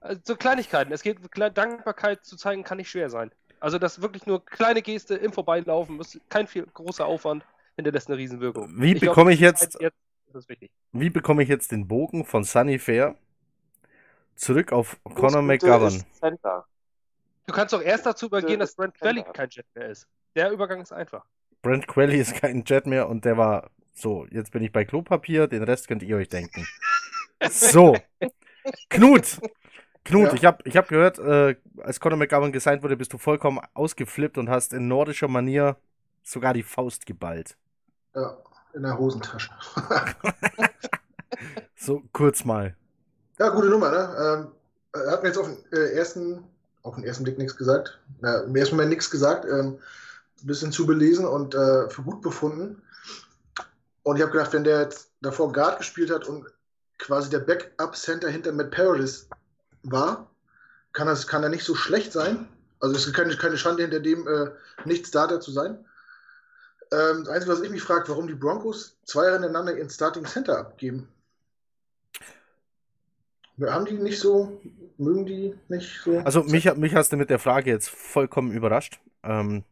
also so Kleinigkeiten. Es geht, Dankbarkeit zu zeigen kann nicht schwer sein. Also das wirklich nur kleine Geste im Vorbeilaufen, ist kein viel großer Aufwand, hinterlässt eine Riesenwirkung. Wie glaub, bekomme ich die Zeit jetzt- jetzt das ist wichtig. Wie bekomme ich jetzt den Bogen von Sunny Fair zurück auf Conor McGovern? Center. Du kannst doch erst dazu übergehen, dass Brent Quelly kein Jet mehr ist. Der Übergang ist einfach. Brent Quelly ist kein Jet mehr und der war so, jetzt bin ich bei Klopapier, den Rest könnt ihr euch denken. [LAUGHS] So. Knut. Knut, Ja. ich habe ich hab gehört, äh, als Conor McGovern gesigned wurde, bist du vollkommen ausgeflippt und hast in nordischer Manier sogar die Faust geballt. Ja, in der Hosentasche. [LAUGHS] So kurz mal. Ja, gute Nummer, ne? Ähm, er hat mir jetzt auf den äh, ersten, auf den ersten Blick nichts gesagt. Na, im ersten Moment nichts gesagt. Ähm, ein bisschen zu belesen und äh, für gut befunden. Und ich habe gedacht, wenn der jetzt davor Guard gespielt hat und quasi der Backup-Center hinter Matt Paradis war, kann, das, kann er nicht so schlecht sein. Also es ist keine, keine Schande hinter dem, äh, nicht Starter zu sein. Ähm, das Einzige, was ich mich frage, warum die Broncos zwei Jahre hintereinander ihren Starting Center abgeben. Haben die nicht so, mögen die nicht so? Also mich, mich hast du mit der Frage jetzt vollkommen überrascht. Ähm,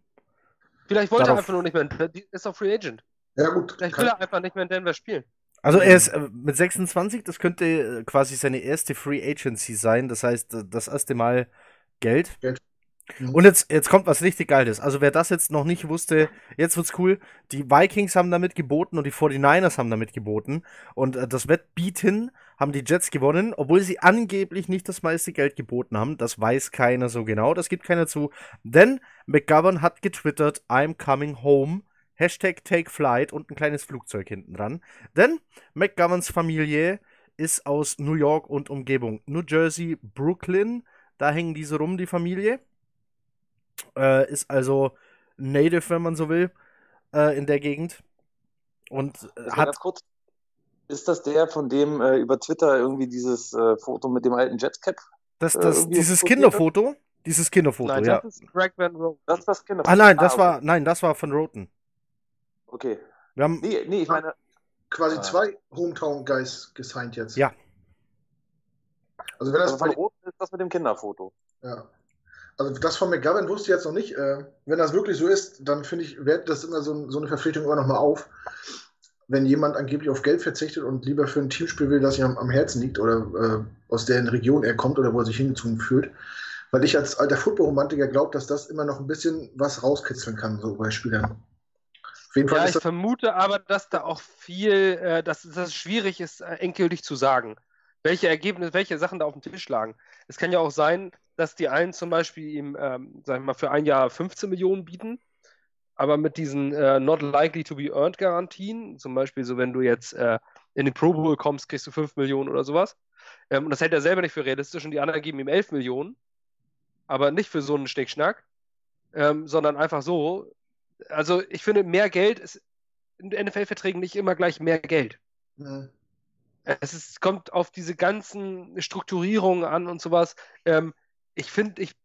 Vielleicht wollte er einfach nur nicht mehr. Ist doch Free Agent. ja gut, Vielleicht will er einfach nicht mehr in Denver spielen. also er ist äh, mit 26, das könnte äh, quasi seine erste Free Agency sein. Das heißt, äh, das erste Mal Geld. Mhm. Und jetzt, jetzt kommt was richtig Geiles. Also wer das jetzt noch nicht wusste, jetzt wird's cool. Die Vikings haben damit geboten und die 49ers haben damit geboten. Und äh, das Wettbieten haben die Jets gewonnen, obwohl sie angeblich nicht das meiste Geld geboten haben. Das weiß keiner so genau. Das gibt keiner zu. Denn McGovern hat getwittert, I'm coming home. Hashtag Take Flight und ein kleines Flugzeug hinten dran. Denn McGoverns Familie ist aus New York und Umgebung. New Jersey, Brooklyn. Da hängen diese rum, die Familie. Äh, ist also Native, wenn man so will, äh, in der Gegend. Und äh, hat. kurz. Ist das der, von dem äh, über Twitter irgendwie dieses äh, Foto mit dem alten Jetcap? Das, äh, das, dieses Kinderfoto. Dieses Kinderfoto, Nein, ja. das ist Greg Van Rowe. Das ist das Kinder. Ah nein, das okay. war, nein, das war von Roten. Okay. Wir haben, Nee, nee, ich meine, quasi Ah. zwei Hometown-Guys gesigned jetzt. Ja. Also wenn das also von bei, Rot ist das mit dem Kinderfoto. ja. Also das von McGovern wusste ich jetzt noch nicht. Äh, wenn das wirklich so ist, dann finde ich, wertet das immer so, so eine Verpflichtung immer nochmal auf. Wenn jemand angeblich auf Geld verzichtet und lieber für ein Teamspiel will, das ihm am, am Herzen liegt oder äh, aus der Region er kommt oder wo er sich hingezogen fühlt. Weil ich als alter Football-Romantiker glaube, dass das immer noch ein bisschen was rauskitzeln kann, so bei Spielern. Ja, ich das vermute aber, dass da auch viel, äh, dass, dass es schwierig ist, äh, endgültig zu sagen, welche Ergebnisse, welche Sachen da auf dem Tisch lagen. Es kann ja auch sein, dass die einen zum Beispiel ihm, ähm, sag ich mal, für ein Jahr 15 Millionen bieten, aber mit diesen äh, not likely to be earned Garantien, zum Beispiel so, wenn du jetzt äh, in den Pro Bowl kommst, kriegst du 5 Millionen oder sowas. Ähm, und das hält er selber nicht für realistisch und die anderen geben ihm 11 Millionen, aber nicht für so einen Schnickschnack, ähm, sondern einfach so. Also ich finde, mehr Geld ist in NFL-Verträgen nicht immer gleich mehr Geld. Mhm. Es ist, kommt auf diese ganzen Strukturierungen an und sowas. Ähm, ich finde, ich,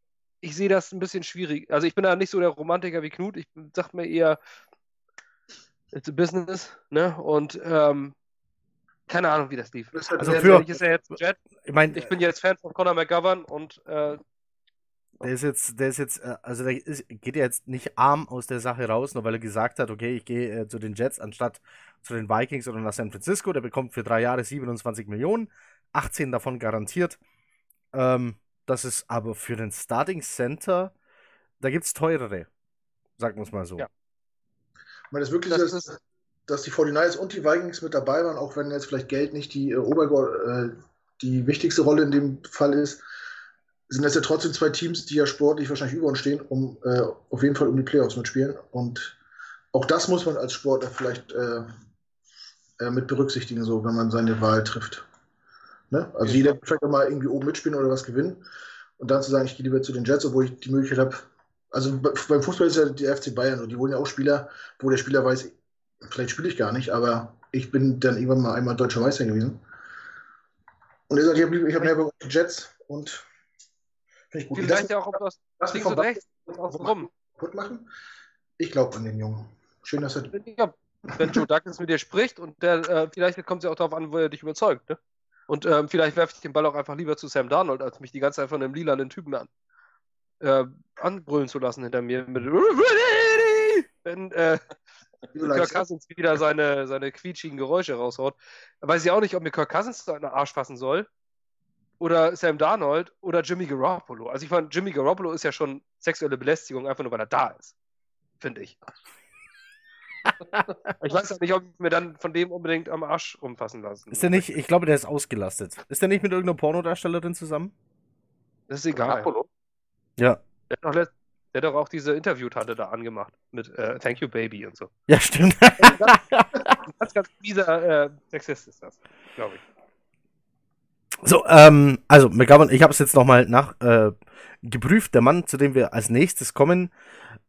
ich sehe das ein bisschen schwierig. Also ich bin da nicht so der Romantiker wie Knut. Ich sag mir eher, it's a business, ne? Und ähm, keine Ahnung, wie das lief. Also für- Ich ist ja jetzt Jet. ich meine, Ich bin jetzt Fan von Conor McGovern und äh, der ist jetzt, der ist jetzt, äh, also der ist, geht ja jetzt nicht arm aus der Sache raus, nur weil er gesagt hat, okay, ich gehe äh, zu den Jets anstatt zu den Vikings oder nach San Francisco. Der bekommt für drei Jahre 27 Millionen, 18 davon garantiert. Ähm, das ist aber für den Starting Center, da gibt es teurere, sagen wir es mal so. Ja. Ich meine, das wirklich Das ist, ist- dass die 49ers und die Vikings mit dabei waren, auch wenn jetzt vielleicht Geld nicht die, äh, Obergo äh, die wichtigste Rolle in dem Fall ist, sind das ja trotzdem zwei Teams, die ja sportlich wahrscheinlich über uns stehen, um äh, auf jeden Fall um die Playoffs mitspielen. Und auch das muss man als Sportler vielleicht äh, äh, mit berücksichtigen, so wenn man seine Wahl trifft. Ne? Also Ja. jeder will vielleicht mal irgendwie oben mitspielen oder was gewinnen. Und dann zu sagen, ich gehe lieber zu den Jets, obwohl ich die Möglichkeit habe. Also be- beim Fußball ist ja die FC Bayern und die holen ja auch Spieler, wo der Spieler weiß, vielleicht spiele ich gar nicht, aber ich bin dann irgendwann mal einmal deutscher Meister gewesen. Und er sagt, ich habe ich hab mehr Bock auf die Jets und finde ich gut. Ich vielleicht ja auch auf das lass links und rechts rum. kaputt machen. Ich glaube an den Jungen. Schön, dass er. Ja, wenn Joe Douglas mit dir spricht und der, äh, vielleicht kommt es ja auch darauf an, wo er dich überzeugt. Ne? Und ähm, vielleicht werfe ich den Ball auch einfach lieber zu Sam Darnold, als mich die ganze Zeit von einem lilanen Typen an, äh, anbrüllen zu lassen hinter mir. Mit, wenn äh, Kirk Cousins wieder seine, seine quietschigen Geräusche raushaut. Weiß ich auch nicht, ob mir Kirk Cousins in den Arsch fassen soll. Oder Sam Darnold oder Jimmy Garoppolo. Also ich meine, Jimmy Garoppolo ist ja schon sexuelle Belästigung, einfach nur weil er da ist. Finde ich. [LAUGHS] ich weiß nicht, ob ich mir dann von dem unbedingt am Arsch rumfassen lassen. Ist der nicht, ich glaube, der ist ausgelastet. Ist der nicht mit irgendeiner Pornodarstellerin zusammen? Das ist egal. Apollo. Ja. Der hat doch, letzt- der hat doch auch diese Interviewtante da angemacht mit äh, Thank you Baby und so. Ja, stimmt. Ein ganz, [LAUGHS] ganz mieser äh, Sexist ist das, glaube ich. So, ähm, also McGovern, ich habe es jetzt nochmal nach äh, geprüft. Der Mann, zu dem wir als nächstes kommen,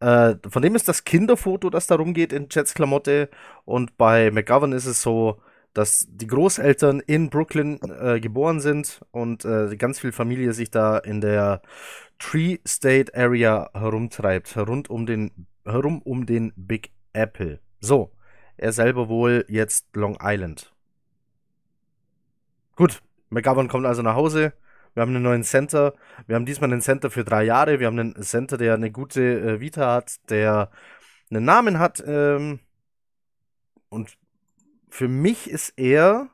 äh, von dem ist das Kinderfoto, das da rumgeht in Jets Klamotte. Und bei McGovern ist es so, dass die Großeltern in Brooklyn äh, geboren sind und äh, ganz viel Familie sich da in der Tree State Area herumtreibt, rund um den, herum um den Big Apple. So, er selber wohl jetzt Long Island. Gut, McGovern kommt also nach Hause. Wir haben einen neuen Center. Wir haben diesmal einen Center für drei Jahre. Wir haben einen Center, der eine gute äh, Vita hat, der einen Namen hat. Ähm, und für mich ist er,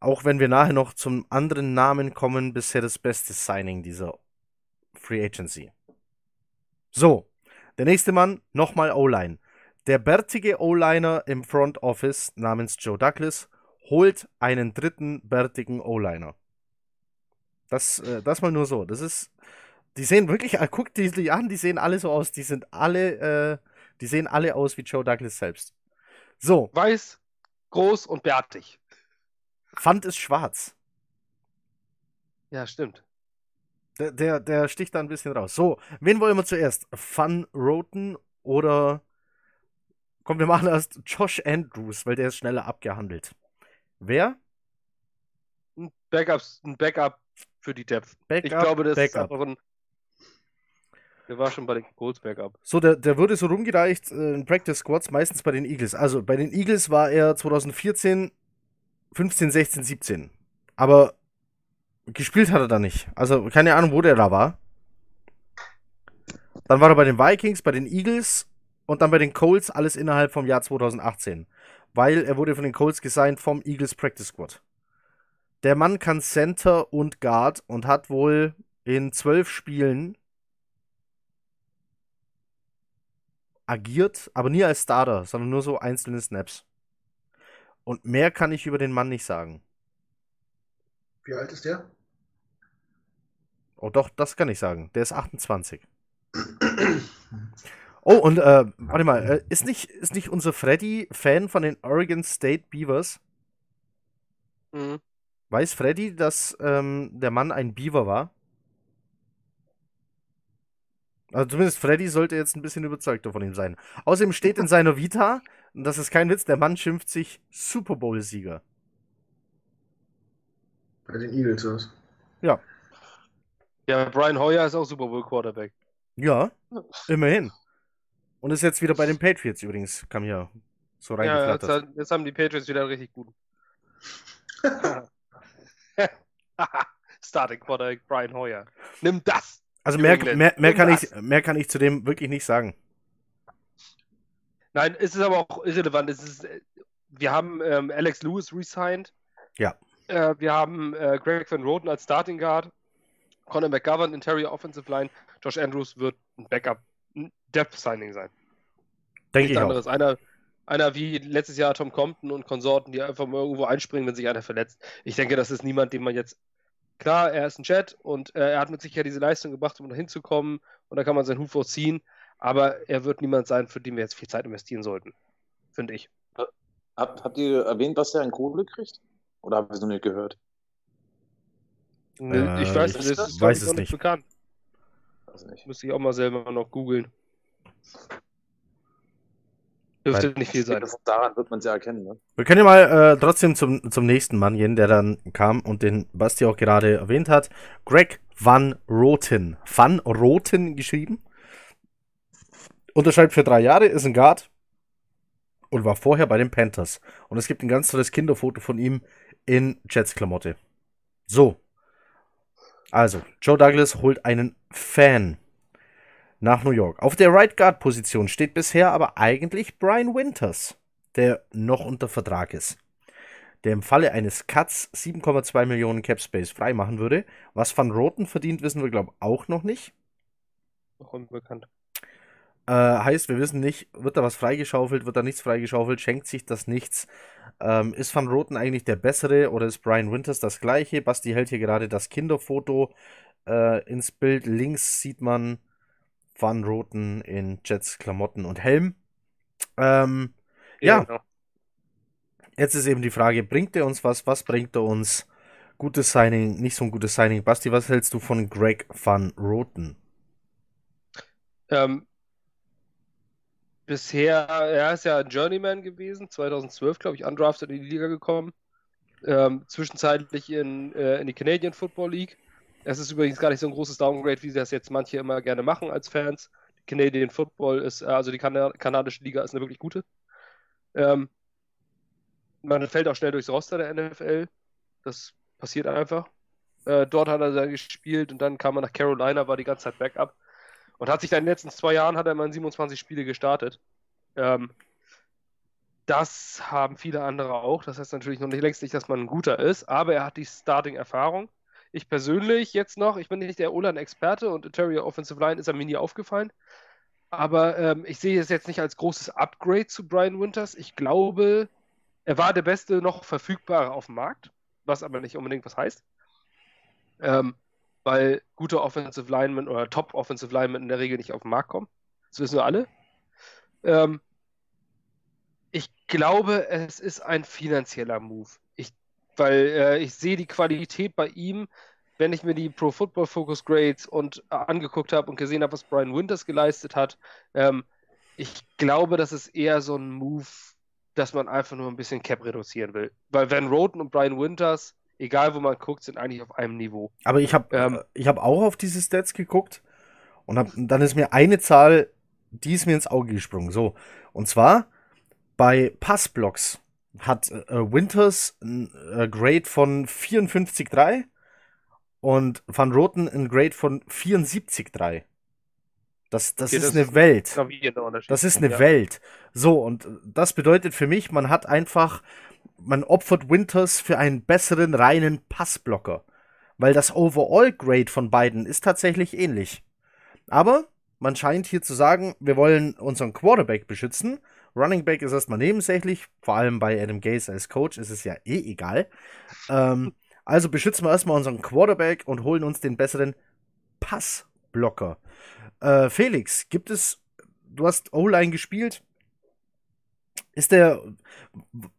auch wenn wir nachher noch zum anderen Namen kommen, bisher das beste Signing dieser Free Agency. So, der nächste Mann, nochmal O-Line. Der bärtige O-Liner im Front Office namens Joe Douglas holt einen dritten bärtigen O-Liner. Das, äh, das mal nur so. Das ist. Die sehen wirklich, äh, guck die, die an, die sehen alle so aus. Die sind alle, äh, die sehen alle aus wie Joe Douglas selbst. So. Weiß, groß und bärtig. Pfand ist schwarz. Ja, stimmt. Der, der, der sticht da ein bisschen raus. So, wen wollen wir zuerst? Fun Roten oder. Komm, wir machen erst Josh Andrews, weil der ist schneller abgehandelt. Wer? Ein Backup, ein Backup für die Depth. Backup, ich glaube, das ist Backup. einfach ein. Der war schon bei den Colts Backup. So, der, der wurde so rumgereicht äh, in Practice Squads, meistens bei den Eagles. Also bei den Eagles war er 2014, 15, 16, 17. Aber gespielt hat er da nicht. Also keine Ahnung, wo der da war. Dann war er bei den Vikings, bei den Eagles und dann bei den Colts, alles innerhalb vom Jahr 2018. Weil er wurde von den Colts gesigned vom Eagles Practice Squad. Der Mann kann Center und Guard und hat wohl in zwölf Spielen agiert, aber nie als Starter, sondern nur so einzelne Snaps. Und mehr kann ich über den Mann nicht sagen. Wie alt ist der? Oh, doch, das kann ich sagen. Der ist 28. [CLEARS THROAT] Oh, und äh, warte mal, äh, ist, nicht, ist nicht unser Freddy Fan von den Oregon State Beavers? Mhm. Weiß Freddy, dass ähm, der Mann ein Beaver war? Also zumindest Freddy sollte jetzt ein bisschen überzeugter von ihm sein. Außerdem steht in seiner Vita, und das ist kein Witz, der Mann schimpft sich Super Bowl-Sieger. Bei den Eagles oder was? Ja, Ja, Brian Hoyer ist auch Super Bowl Quarterback. ja, immerhin. Und ist jetzt wieder bei den Patriots übrigens, kam hier so Ja, jetzt, jetzt haben die Patriots wieder einen richtig guten. [LAUGHS] Starting Quarterback Brian Hoyer. Nimm das! Also mehr, mehr, mehr, kann ich, mehr kann ich zu dem wirklich nicht sagen. Nein, es ist aber auch irrelevant. Es ist, äh, wir haben ähm, Alex Lewis resigned. Ja. Äh, wir haben äh, Greg Van Roten als Starting Guard. Conor McGovern, Interior Offensive Line. Josh Andrews wird ein Backup, Depth-Signing sein. Denke Nichts ich auch. anderes. Einer, einer wie letztes Jahr Tom Compton und Konsorten, die einfach mal irgendwo einspringen, wenn sich einer verletzt. Ich denke, das ist niemand, den man jetzt. Klar, er ist ein Jet und äh, er hat mit Sicherheit diese Leistung gebracht, um da hinzukommen und da kann man seinen Hut vorziehen. Aber er wird niemand sein, für den wir jetzt viel Zeit investieren sollten. Finde ich. Habt, habt ihr erwähnt, was der an Kohle kriegt? Oder habt ihr es noch nicht gehört? Nee, Äh, ich weiß, ich das ist weiß glaub ich, es noch nicht. bekannt. Weiß nicht. Müsste ich auch mal selber noch googeln. Dürfte nicht viel sein. Daran wird man es ja erkennen, ne? Wir können ja mal äh, trotzdem zum, zum nächsten Mann gehen, der dann kam und den Basti auch gerade erwähnt hat. Greg Van Roten. Van Roten geschrieben. Unterschreibt für drei Jahre, ist ein Guard und war vorher bei den Panthers. Und es gibt ein ganz tolles Kinderfoto von ihm in Jets-Klamotte. So. Also, Joe Douglas holt einen Fan nach New York. Auf der Right Guard Position steht bisher aber eigentlich Brian Winters, der noch unter Vertrag ist. Der im Falle eines Cuts 7,2 Millionen Cap Space freimachen würde. Was Van Roten verdient, wissen wir, glaube ich, auch noch nicht. Noch unbekannt. Äh, heißt, wir wissen nicht, wird da was freigeschaufelt, wird da nichts freigeschaufelt, schenkt sich das nichts. Ähm, ist Van Roten eigentlich der bessere oder ist Brian Winters das gleiche? Basti hält hier gerade das Kinderfoto äh, ins Bild. Links sieht man Van Roten in Jets Klamotten und Helm. Ähm, Ja. genau. Jetzt ist eben die Frage, bringt er uns was? Was bringt er uns? Gutes Signing, nicht so ein gutes Signing. Basti, was hältst du von Greg Van Roten? Ähm, bisher, er ist ja ein Journeyman gewesen, 2012, glaube ich, undrafted in die Liga gekommen. Ähm, zwischenzeitlich in, äh, in die Canadian Football League. Es ist übrigens gar nicht so ein großes Downgrade, wie das jetzt manche immer gerne machen als Fans. Canadian Football ist, äh, also die Kana kanadische Liga ist eine wirklich gute. Ähm, man fällt auch schnell durchs Roster der NFL. Das Passiert einfach. Äh, dort hat er dann gespielt und dann kam er nach Carolina, war die ganze Zeit Backup. Und hat sich dann in den letzten zwei Jahren hat er mal in 27 Spiele gestartet. Ähm, das haben viele andere auch. Das heißt natürlich noch nicht längst nicht, dass man ein guter ist, aber er hat die Starting-Erfahrung. Ich persönlich jetzt noch, ich bin nicht der Olan-Experte und Interior Offensive Line ist mir nie aufgefallen. Aber ähm, ich sehe es jetzt nicht als großes Upgrade zu Brian Winters. Ich glaube, er war der beste noch verfügbare auf dem Markt, was aber nicht unbedingt was heißt. Ähm, weil gute Offensive Linemen oder Top Offensive Linemen in der Regel nicht auf den Markt kommen. Das wissen wir alle. Ähm, ich glaube, es ist ein finanzieller Move. Weil äh, ich sehe die Qualität bei ihm, wenn ich mir die Pro Football Focus Grades und äh, angeguckt habe und gesehen habe, was Brian Winters geleistet hat. Ähm, ich glaube, das ist eher so ein Move, dass man einfach nur ein bisschen Cap reduzieren will. Weil Van Roten und Brian Winters egal wo man guckt, sind eigentlich auf einem Niveau. Aber ich habe ähm, ich hab auch auf diese Stats geguckt und hab, dann ist mir eine Zahl, die ist mir ins Auge gesprungen. So, und zwar bei Passblocks hat äh, Winters ein äh, Grade von 54,3 und Van Roten ein Grade von 74,3. Das, das okay, ist das eine Welt. Das ist eine ja. Welt. So, und das bedeutet für mich, man hat einfach man opfert Winters für einen besseren reinen Passblocker. Weil das Overall-Grade von beiden ist tatsächlich ähnlich. Aber man scheint hier zu sagen, wir wollen unseren Quarterback beschützen. Running Back ist erstmal nebensächlich, vor allem bei Adam Gase als Coach ist es ja eh egal. Ähm, [LAUGHS] also beschützen wir erstmal unseren Quarterback und holen uns den besseren Passblocker. Äh, Felix, gibt es, du hast O-Line gespielt, ist der,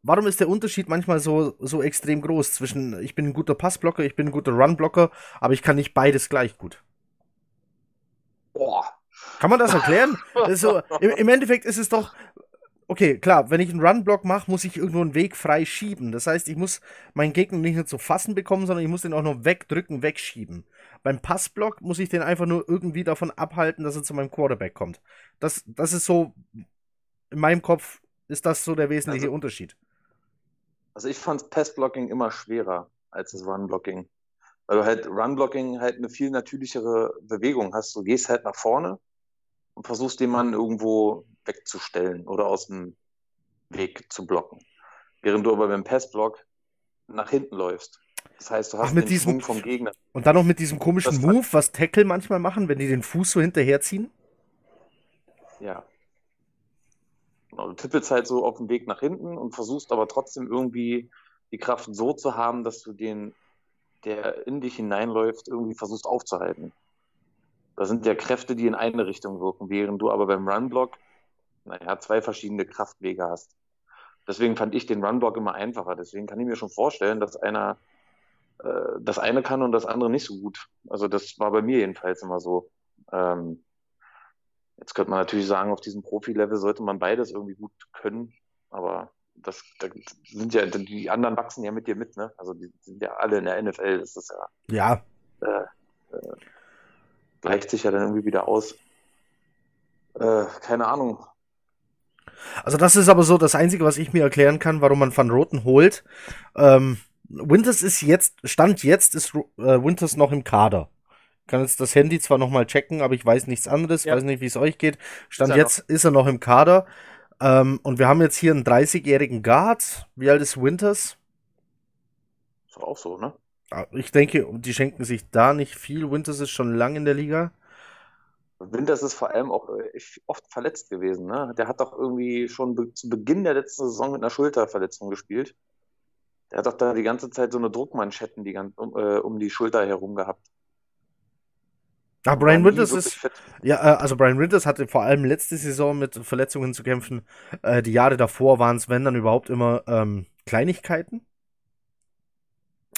warum ist der Unterschied manchmal so, so extrem groß zwischen, ich bin ein guter Passblocker, ich bin ein guter Runblocker, aber ich kann nicht beides gleich gut? Boah. Kann man das erklären? [LAUGHS] das so, im, im, Endeffekt ist es doch, okay, klar, wenn ich einen Runblock mache, muss ich irgendwo einen Weg frei schieben. Das heißt, ich muss meinen Gegner nicht nur zu fassen bekommen, sondern ich muss den auch noch wegdrücken, wegschieben. Beim Passblock muss ich den einfach nur irgendwie davon abhalten, dass er zu meinem Quarterback kommt. Das, das ist so in meinem Kopf ist das so der wesentliche also, Unterschied? Also ich fand Passblocking immer schwerer als das Runblocking. Weil du halt Runblocking halt eine viel natürlichere Bewegung hast. Du gehst halt nach vorne und versuchst den Mann irgendwo wegzustellen oder aus dem Weg zu blocken. Während du aber beim Passblock nach hinten läufst. Das heißt, du hast Ach, mit den diesem, vom Gegner. Und dann noch mit diesem komischen das Move, was Tackle manchmal machen, wenn die den Fuß so hinterherziehen? Ja, Genau, du tippelst halt so auf dem Weg nach hinten und versuchst aber trotzdem irgendwie die Kraft so zu haben, dass du den, der in dich hineinläuft, irgendwie versuchst aufzuhalten. Das sind ja Kräfte, die in eine Richtung wirken, während du aber beim Runblock, naja, zwei verschiedene Kraftwege hast. Deswegen fand ich den Runblock immer einfacher. Deswegen kann ich mir schon vorstellen, dass einer äh, das eine kann und das andere nicht so gut. Also das war bei mir jedenfalls immer so. Ähm, Jetzt könnte man natürlich sagen, auf diesem Profi-Level sollte man beides irgendwie gut können, aber das, das, sind ja, die anderen wachsen ja mit dir mit, ne? Also die sind ja alle in der NFL, das ist ja. Ja. Äh, äh, gleicht sich ja dann irgendwie wieder aus. Äh, keine Ahnung. Also das ist aber so das Einzige, was ich mir erklären kann, warum man Van Roten holt. Ähm, Winters ist jetzt, Stand jetzt ist äh, Winters noch im Kader kann jetzt das Handy zwar nochmal checken, aber ich weiß nichts anderes, ja. weiß nicht, wie es euch geht. Stand ist jetzt noch. ist er noch im Kader. Ähm, und wir haben jetzt hier einen 30-jährigen Guard. Wie alt ist Winters? Ist auch so, ne? Ah, ich denke, die schenken sich da nicht viel. Winters ist schon lang in der Liga. Winters ist vor allem auch äh, oft verletzt gewesen. Ne? Der hat doch irgendwie schon zu Beginn der letzten Saison mit einer Schulterverletzung gespielt. Der hat doch da die ganze Zeit so eine Druckmanschetten die, um, äh, um die Schulter herum gehabt. Ah, Brian Winters ist. Fit. Ja, also Brian Winters hatte vor allem letzte Saison mit Verletzungen zu kämpfen. Äh, die Jahre davor waren es, wenn dann überhaupt immer ähm, Kleinigkeiten.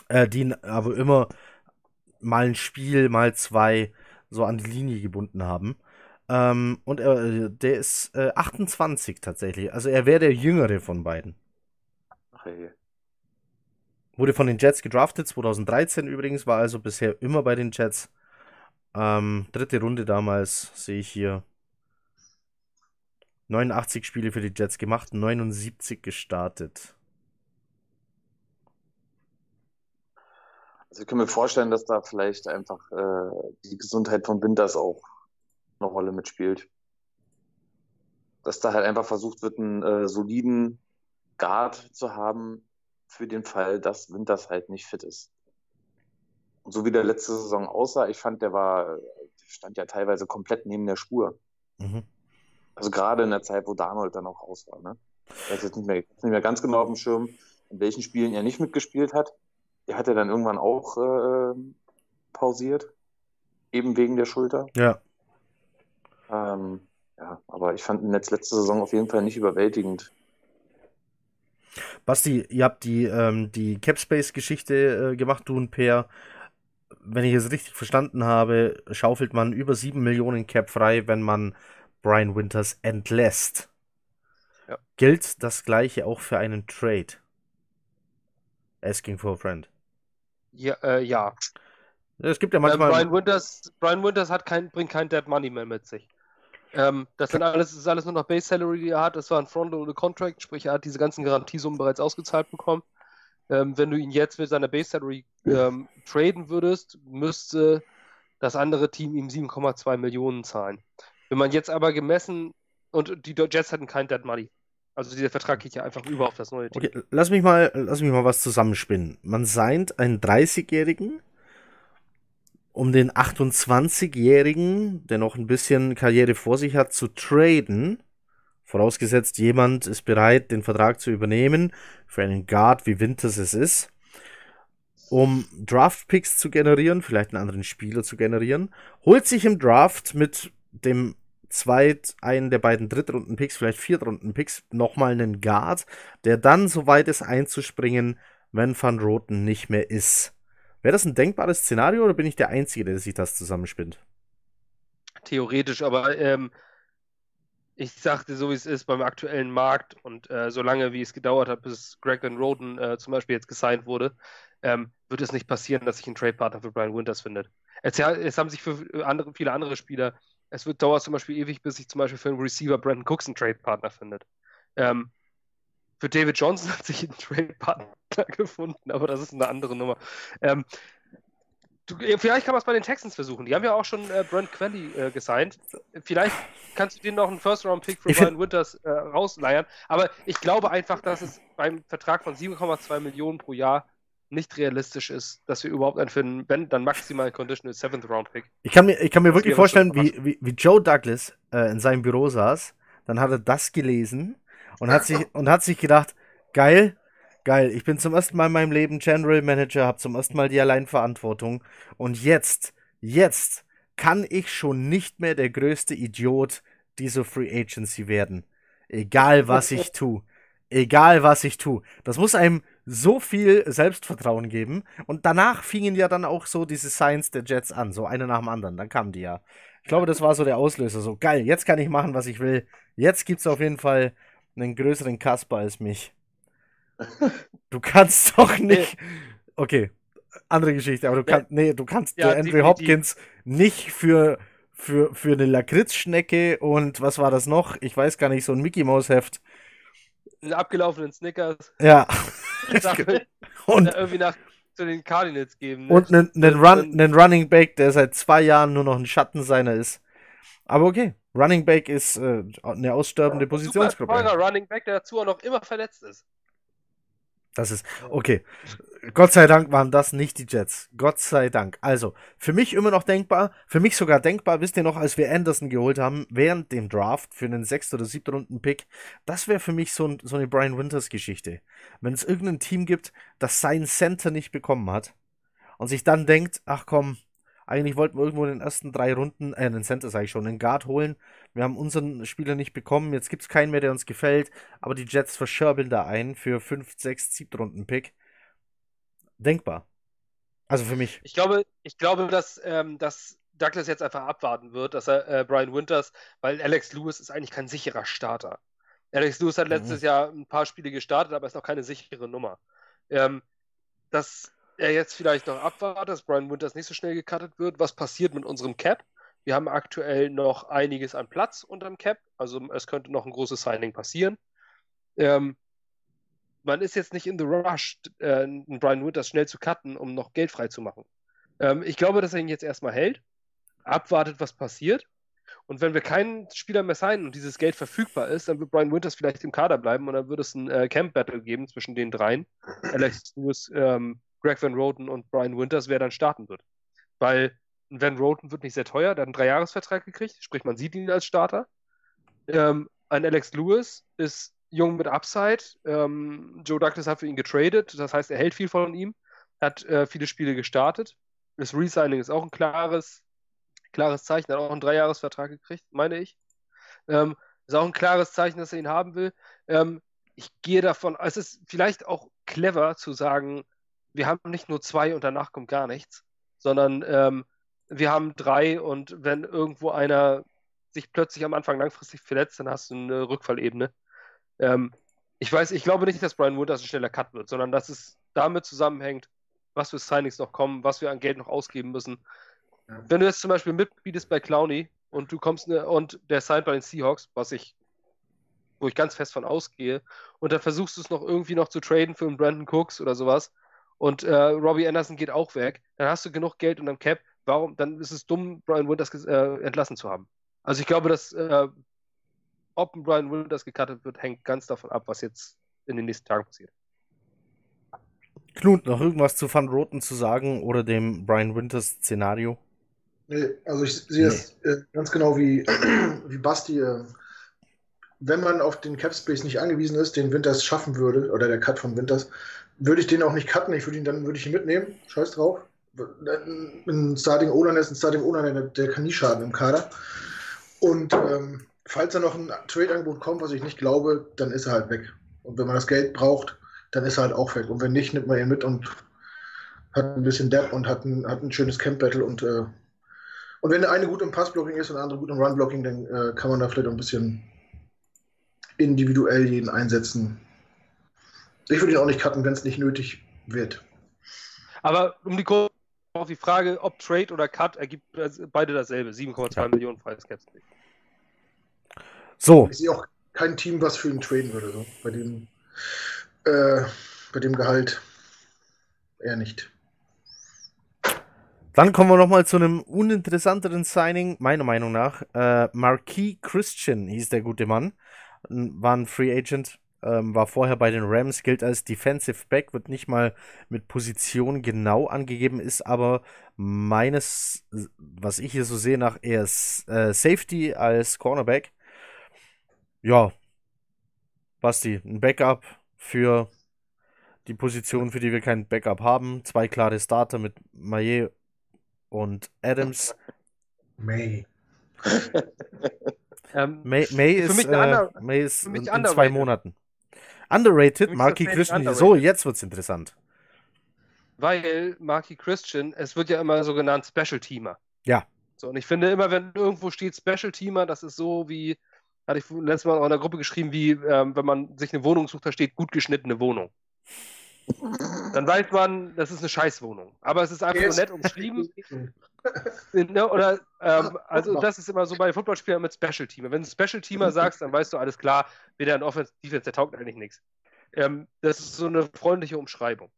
Äh, die aber immer mal ein Spiel, mal zwei so an die Linie gebunden haben. Ähm, und er, der ist äh, 28 tatsächlich. Also er wäre der jüngere von beiden. Ach, hey. Wurde von den Jets gedraftet, 2013 übrigens, war also bisher immer bei den Jets. Ähm, dritte Runde damals sehe ich hier. 89 Spiele für die Jets gemacht, 79 gestartet. Also ich kann mir vorstellen, dass da vielleicht einfach äh, die Gesundheit von Winters auch eine Rolle mitspielt. Dass da halt einfach versucht wird, einen äh, soliden Guard zu haben für den Fall, dass Winters halt nicht fit ist. Und so wie der letzte Saison aussah, ich fand, der war, der stand ja teilweise komplett neben der Spur. Mhm. Also gerade in der Zeit, wo Darnold dann auch aus war. Ne? Ich weiß jetzt nicht mehr, nicht mehr ganz genau auf dem Schirm, in welchen Spielen er nicht mitgespielt hat. Er hat er dann irgendwann auch äh, pausiert. Eben wegen der Schulter. Ja. Ähm, ja, aber ich fand ihn jetzt letzte Saison auf jeden Fall nicht überwältigend. Basti, ihr habt die, ähm, die Capspace-Geschichte äh, gemacht, du und Per. Wenn ich es richtig verstanden habe, schaufelt man über 7 Millionen Cap frei, wenn man Brian Winters entlässt. Ja. Gilt das gleiche auch für einen Trade? Asking for a friend. Ja, äh, ja. Es gibt ja manchmal. Ähm, Brian, Winters, Brian Winters hat kein, bringt kein Dead Money mehr mit sich. Ähm, das, sind alles, das ist alles nur noch Base Salary, die er hat. Das war ein Front-Loaded Contract, sprich, er hat diese ganzen Garantiesummen bereits ausgezahlt bekommen. Ähm, wenn du ihn jetzt mit seiner Base Salary ähm, traden würdest, müsste das andere Team ihm 7,2 Millionen zahlen. Wenn man jetzt aber gemessen, und die Jets hatten kein Dead Money. Also dieser Vertrag geht ja einfach über auf das neue Team. Okay, lass mich mal, lass mich mal was zusammenspinnen. Man seint einen 30-Jährigen, um den 28-Jährigen, der noch ein bisschen Karriere vor sich hat, zu traden. Vorausgesetzt, jemand ist bereit, den Vertrag zu übernehmen, für einen Guard, wie Winters es ist, um Draft-Picks zu generieren, vielleicht einen anderen Spieler zu generieren, holt sich im Draft mit dem zweit einen der beiden Drittrunden-Picks, vielleicht Viertrunden-Picks, nochmal einen Guard, der dann so weit ist einzuspringen, wenn Van Roten nicht mehr ist. Wäre das ein denkbares Szenario oder bin ich der Einzige, der sich das zusammenspinnt? Theoretisch, aber ähm, ich sagte so, wie es ist beim aktuellen Markt und äh, so lange, wie es gedauert hat, bis Greg Van Roden äh, zum Beispiel jetzt gesigned wurde, ähm, wird es nicht passieren, dass sich ein Trade-Partner für Brian Winters findet. Es, es, haben sich für andere, viele andere Spieler es wird dauert zum Beispiel ewig, bis sich zum Beispiel für einen Receiver Brandon Cooks einen Trade-Partner findet. Ähm, für David Johnson [LAUGHS] hat sich ein Trade-Partner gefunden, aber das ist eine andere Nummer. Ähm, du, vielleicht kann man es bei den Texans versuchen. Die haben ja auch schon äh, Brent Quelly äh, gesigned. Vielleicht kannst du dir noch einen First-Round-Pick für Brian Winters äh, rausleiern. Aber ich glaube einfach, dass es beim Vertrag von 7,2 Millionen pro Jahr nicht realistisch ist, dass wir überhaupt einen finden, wenn dann maximal Conditional Seventh Round Pick. Ich kann mir, ich kann mir wirklich vorstellen, wie, wie, wie, Joe Douglas äh, in seinem Büro saß, dann hat er das gelesen und hat sich, und hat sich gedacht, geil, geil, ich bin zum ersten Mal in meinem Leben General Manager, habe zum ersten Mal die Alleinverantwortung und jetzt, jetzt kann ich schon nicht mehr der größte Idiot dieser Free Agency werden. Egal was ich [LAUGHS] tue. Egal was ich tue. Das muss einem so viel Selbstvertrauen geben. Und danach fingen ja dann auch so diese Signs der Jets an, so eine nach dem anderen. Dann kamen die ja. Ich glaube, das war so der Auslöser. So geil, jetzt kann ich machen, was ich will. Jetzt gibt es auf jeden Fall einen größeren Kasper als mich. [LAUGHS] Du kannst doch nicht. Okay, andere Geschichte, aber du kannst, nee, du kannst ja, Andrew definitiv. Hopkins nicht für, für, für eine Lakritzschnecke und was war das noch? Ich weiß gar nicht, so ein Mickey Mouse Heft abgelaufenen Snickers. Ja. [LAUGHS] und irgendwie nach zu den Cardinals geben. Ne? Und einen, einen, Run, einen Running Back, der seit zwei Jahren nur noch ein Schatten seiner ist. Aber okay, Running Back ist äh, eine aussterbende Positionsgruppe. Super Running Back, der dazu auch noch immer verletzt ist. Das ist, okay. Gott sei Dank waren das nicht die Jets. Gott sei Dank. Also, für mich immer noch denkbar, für mich sogar denkbar, wisst ihr noch, als wir Anderson geholt haben, während dem Draft für einen 6. oder 7. Runden Pick, das wäre für mich so, ein, so eine Brian Winters Geschichte. Wenn es irgendein Team gibt, das seinen Center nicht bekommen hat und sich dann denkt, ach komm, eigentlich wollten wir irgendwo in den ersten drei Runden, äh, einen Center sage ich schon, einen Guard holen. Wir haben unseren Spieler nicht bekommen. Jetzt gibt es keinen mehr, der uns gefällt. Aber die Jets verscherbeln da einen für 5, 6, 7 Runden Pick. Denkbar. Also für mich. Ich glaube, ich glaube dass, ähm, dass Douglas jetzt einfach abwarten wird, dass er äh, Brian Winters, weil Alex Lewis ist eigentlich kein sicherer Starter. Alex Lewis hat mhm. letztes Jahr ein paar Spiele gestartet, aber ist noch keine sichere Nummer. Ähm, das er jetzt vielleicht noch abwartet, dass Brian Winters nicht so schnell gecuttet wird. Was passiert mit unserem Cap? Wir haben aktuell noch einiges an Platz unterm Cap, also es könnte noch ein großes Signing passieren. Ähm, man ist jetzt nicht in the rush, äh, Brian Winters schnell zu cutten, um noch Geld frei zu machen. Ähm, ich glaube, dass er ihn jetzt erstmal hält, abwartet, was passiert. Und wenn wir keinen Spieler mehr sein und dieses Geld verfügbar ist, dann wird Brian Winters vielleicht im Kader bleiben und dann wird es ein äh, Camp-Battle geben zwischen den dreien. Alex Lewis, ähm, Greg Van Roten und Brian Winters, wer dann starten wird. Weil Van Roten wird nicht sehr teuer, der hat einen Dreijahresvertrag gekriegt, sprich, man sieht ihn als Starter. Ähm, ein Alex Lewis ist jung mit Upside. Ähm, Joe Douglas hat für ihn getradet, das heißt, er hält viel von ihm, hat äh, viele Spiele gestartet. Das Resigning ist auch ein klares, klares Zeichen, hat auch einen Dreijahresvertrag gekriegt, meine ich. Ähm, ist auch ein klares Zeichen, dass er ihn haben will. Ähm, ich gehe davon, es ist vielleicht auch clever zu sagen, wir haben nicht nur zwei und danach kommt gar nichts, sondern ähm, wir haben drei und wenn irgendwo einer sich plötzlich am Anfang langfristig verletzt, dann hast du eine Rückfallebene. Ähm, ich weiß, ich glaube nicht, dass Brian Winters ein schneller Cut wird, sondern dass es damit zusammenhängt, was für Signings noch kommen, was wir an Geld noch ausgeben müssen. Ja. Wenn du jetzt zum Beispiel mitbietest bei Clowney und du kommst ne, und der signed bei den Seahawks, was ich, wo ich ganz fest von ausgehe, und dann versuchst du es noch irgendwie noch zu traden für einen Brandon Cooks oder sowas, und äh, Robbie Anderson geht auch weg, dann hast du genug Geld unterm Cap. Warum? Dann ist es dumm, Brian Winters äh, entlassen zu haben. Also ich glaube, dass äh, ob ein Brian Winters gecuttet wird, hängt ganz davon ab, was jetzt in den nächsten Tagen passiert. Knut, noch irgendwas zu Van Roten zu sagen oder dem Brian Winters Szenario? Nee, also ich sehe es nee. äh, ganz genau wie, [CLEARS THROAT] wie Basti. Äh, wenn man auf den Cap Space nicht angewiesen ist, den Winters schaffen würde, oder der Cut von Winters, würde ich den auch nicht cutten. Ich würde ihn dann würde ich ihn mitnehmen. Scheiß drauf. Ein Starting Olaner ist ein Starting Olaner, der, der kann nie schaden im Kader. Und ähm, falls da noch ein Trade-Angebot kommt, was ich nicht glaube, dann ist er halt weg. Und wenn man das Geld braucht, dann ist er halt auch weg. Und wenn nicht, nimmt man ihn mit und hat ein bisschen Depth und hat ein, hat ein schönes Camp-Battle. Und, äh, und wenn der eine gut im Passblocking ist und der andere gut im Run-Blocking, dann äh, kann man da vielleicht auch ein bisschen individuell jeden einsetzen. Ich würde ihn auch nicht cutten, wenn es nicht nötig wird. Aber um die Kurve auf die Frage, ob Trade oder Cut, ergibt beide dasselbe. 7,2 ja. Millionen freies Cap So. Ich sehe auch kein Team, was für ihn traden würde. So. Bei, dem, äh, bei dem Gehalt eher nicht. Dann kommen wir nochmal zu einem uninteressanteren Signing, meiner Meinung nach. Äh, Marquis Christian hieß der gute Mann. War ein Free Agent, ähm, war vorher bei den Rams, gilt als Defensive Back, wird nicht mal mit Position genau angegeben, ist aber meines, was ich hier so sehe, nach eher äh, Safety als Cornerback. Ja, Basti, ein Backup für die Position, für die wir kein Backup haben. Zwei klare Starter mit Maillet und Adams. May. [LAUGHS] ähm, May, May, ist, äh, May ist in, in zwei Monaten. Underrated, Marky Christian. So, jetzt wird's interessant. Weil Marky Christian, es wird ja immer so genannt Special Teamer. Ja. So, und ich finde immer, wenn irgendwo steht Special Teamer, das ist so wie, hatte ich letztes Mal auch in der Gruppe geschrieben, wie ähm, wenn man sich eine Wohnung sucht, da steht gut geschnittene Wohnung. Dann weiß man, das ist eine Scheißwohnung. Aber es ist einfach nur nett umschrieben. [LAUGHS] Ne, oder, ähm, also das ist immer so bei Footballspielern mit Special Teamer. Wenn du Special Teamer sagst, dann weißt du alles klar, weder in Offense, Defense, der taugt eigentlich nichts. Ähm, das ist so eine freundliche Umschreibung.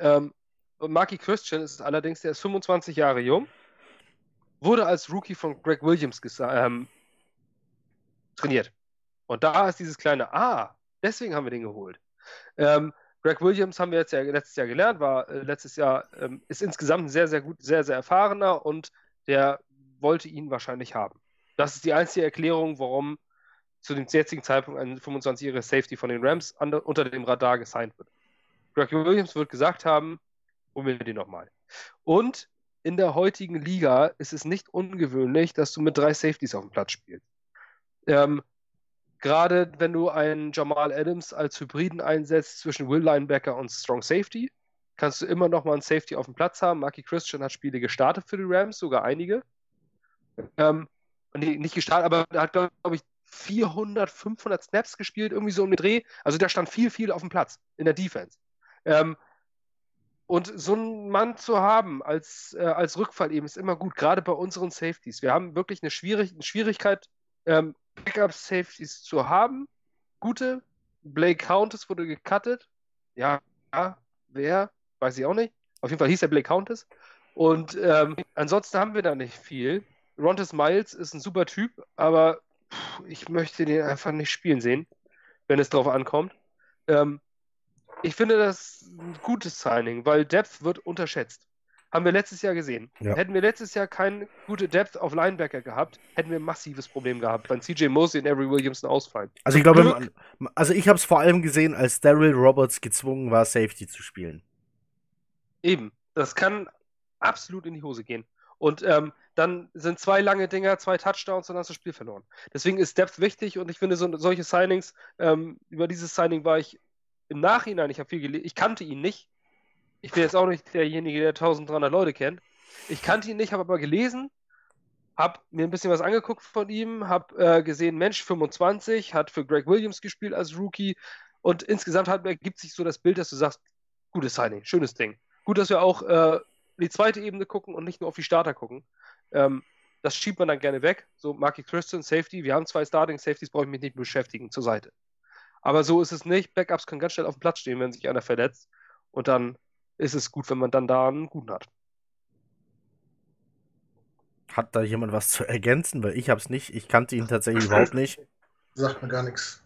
Ähm, Marky Christian ist allerdings, der ist 25 Jahre jung, wurde als Rookie von Greg Williams ähm, trainiert. Und da ist dieses kleine Ah, deswegen haben wir den geholt. Ähm, Greg Williams haben wir jetzt ja letztes Jahr gelernt, war äh, letztes Jahr, ähm, ist insgesamt ein sehr, sehr gut, sehr, sehr erfahrener und der wollte ihn wahrscheinlich haben. Das ist die einzige Erklärung, warum zu dem jetzigen Zeitpunkt ein 25-jähriger Safety von den Rams an, unter dem Radar gesigned wird. Greg Williams wird gesagt haben, holen wir den nochmal. Und in der heutigen Liga ist es nicht ungewöhnlich, dass du mit drei Safeties auf dem Platz spielst. Ähm, Gerade wenn du einen Jamal Adams als Hybriden einsetzt zwischen Will Linebacker und Strong Safety, kannst du immer noch mal einen Safety auf dem Platz haben. Marky Christian hat Spiele gestartet für die Rams, sogar einige. Ähm, nicht gestartet, aber er hat, glaube ich, 400, 500 Snaps gespielt, irgendwie so um den Dreh. Also da stand viel, viel auf dem Platz in der Defense. Ähm, und so einen Mann zu haben als, äh, als Rückfall eben ist immer gut, gerade bei unseren Safeties. Wir haben wirklich eine, Schwierig eine Schwierigkeit, ähm, Backup-Safeties zu haben, gute, Blake Countess wurde gecuttet. Ja, ja, wer? Weiß ich auch nicht. Auf jeden Fall hieß er Blake Countess. Und ähm, ansonsten haben wir da nicht viel. Rontes Miles ist ein super Typ, aber pff, ich möchte den einfach nicht spielen sehen, wenn es drauf ankommt. Ähm, ich finde das ein gutes Signing, weil Depth wird unterschätzt. Haben wir letztes Jahr gesehen. Ja. Hätten wir letztes Jahr keine gute Depth auf Linebacker gehabt, hätten wir ein massives Problem gehabt, wenn CJ Mosley und Avery Williamson ausfallen. Also ich glaube, man- also ich habe es vor allem gesehen, als Daryl Roberts gezwungen war, Safety zu spielen. Eben, das kann absolut in die Hose gehen. Und ähm, dann sind zwei lange Dinger, zwei Touchdowns und dann hast du das Spiel verloren. Deswegen ist Depth wichtig und ich finde so, solche Signings, ähm, über dieses Signing war ich im Nachhinein, ich habe viel gelesen, ich kannte ihn nicht. Ich bin jetzt auch nicht derjenige, der 1300 Leute kennt. Ich kannte ihn nicht, habe aber gelesen, habe mir ein bisschen was angeguckt von ihm, habe äh, gesehen, Mensch, 25, hat für Greg Williams gespielt als Rookie und insgesamt hat, ergibt sich so das Bild, dass du sagst, gutes Signing, schönes Ding. Gut, dass wir auch äh, die zweite Ebene gucken und nicht nur auf die Starter gucken. Ähm, das schiebt man dann gerne weg. So, Marky Christian, Safety, wir haben zwei Starting Safeties, brauche ich mich nicht beschäftigen, zur Seite. Aber so ist es nicht. Backups können ganz schnell auf dem Platz stehen, wenn sich einer verletzt. Und dann ist es gut, wenn man dann da einen guten hat. Hat da jemand was zu ergänzen? Weil ich habe es nicht. Ich kannte ihn tatsächlich überhaupt [LAUGHS] nicht. Sagt mir gar nichts.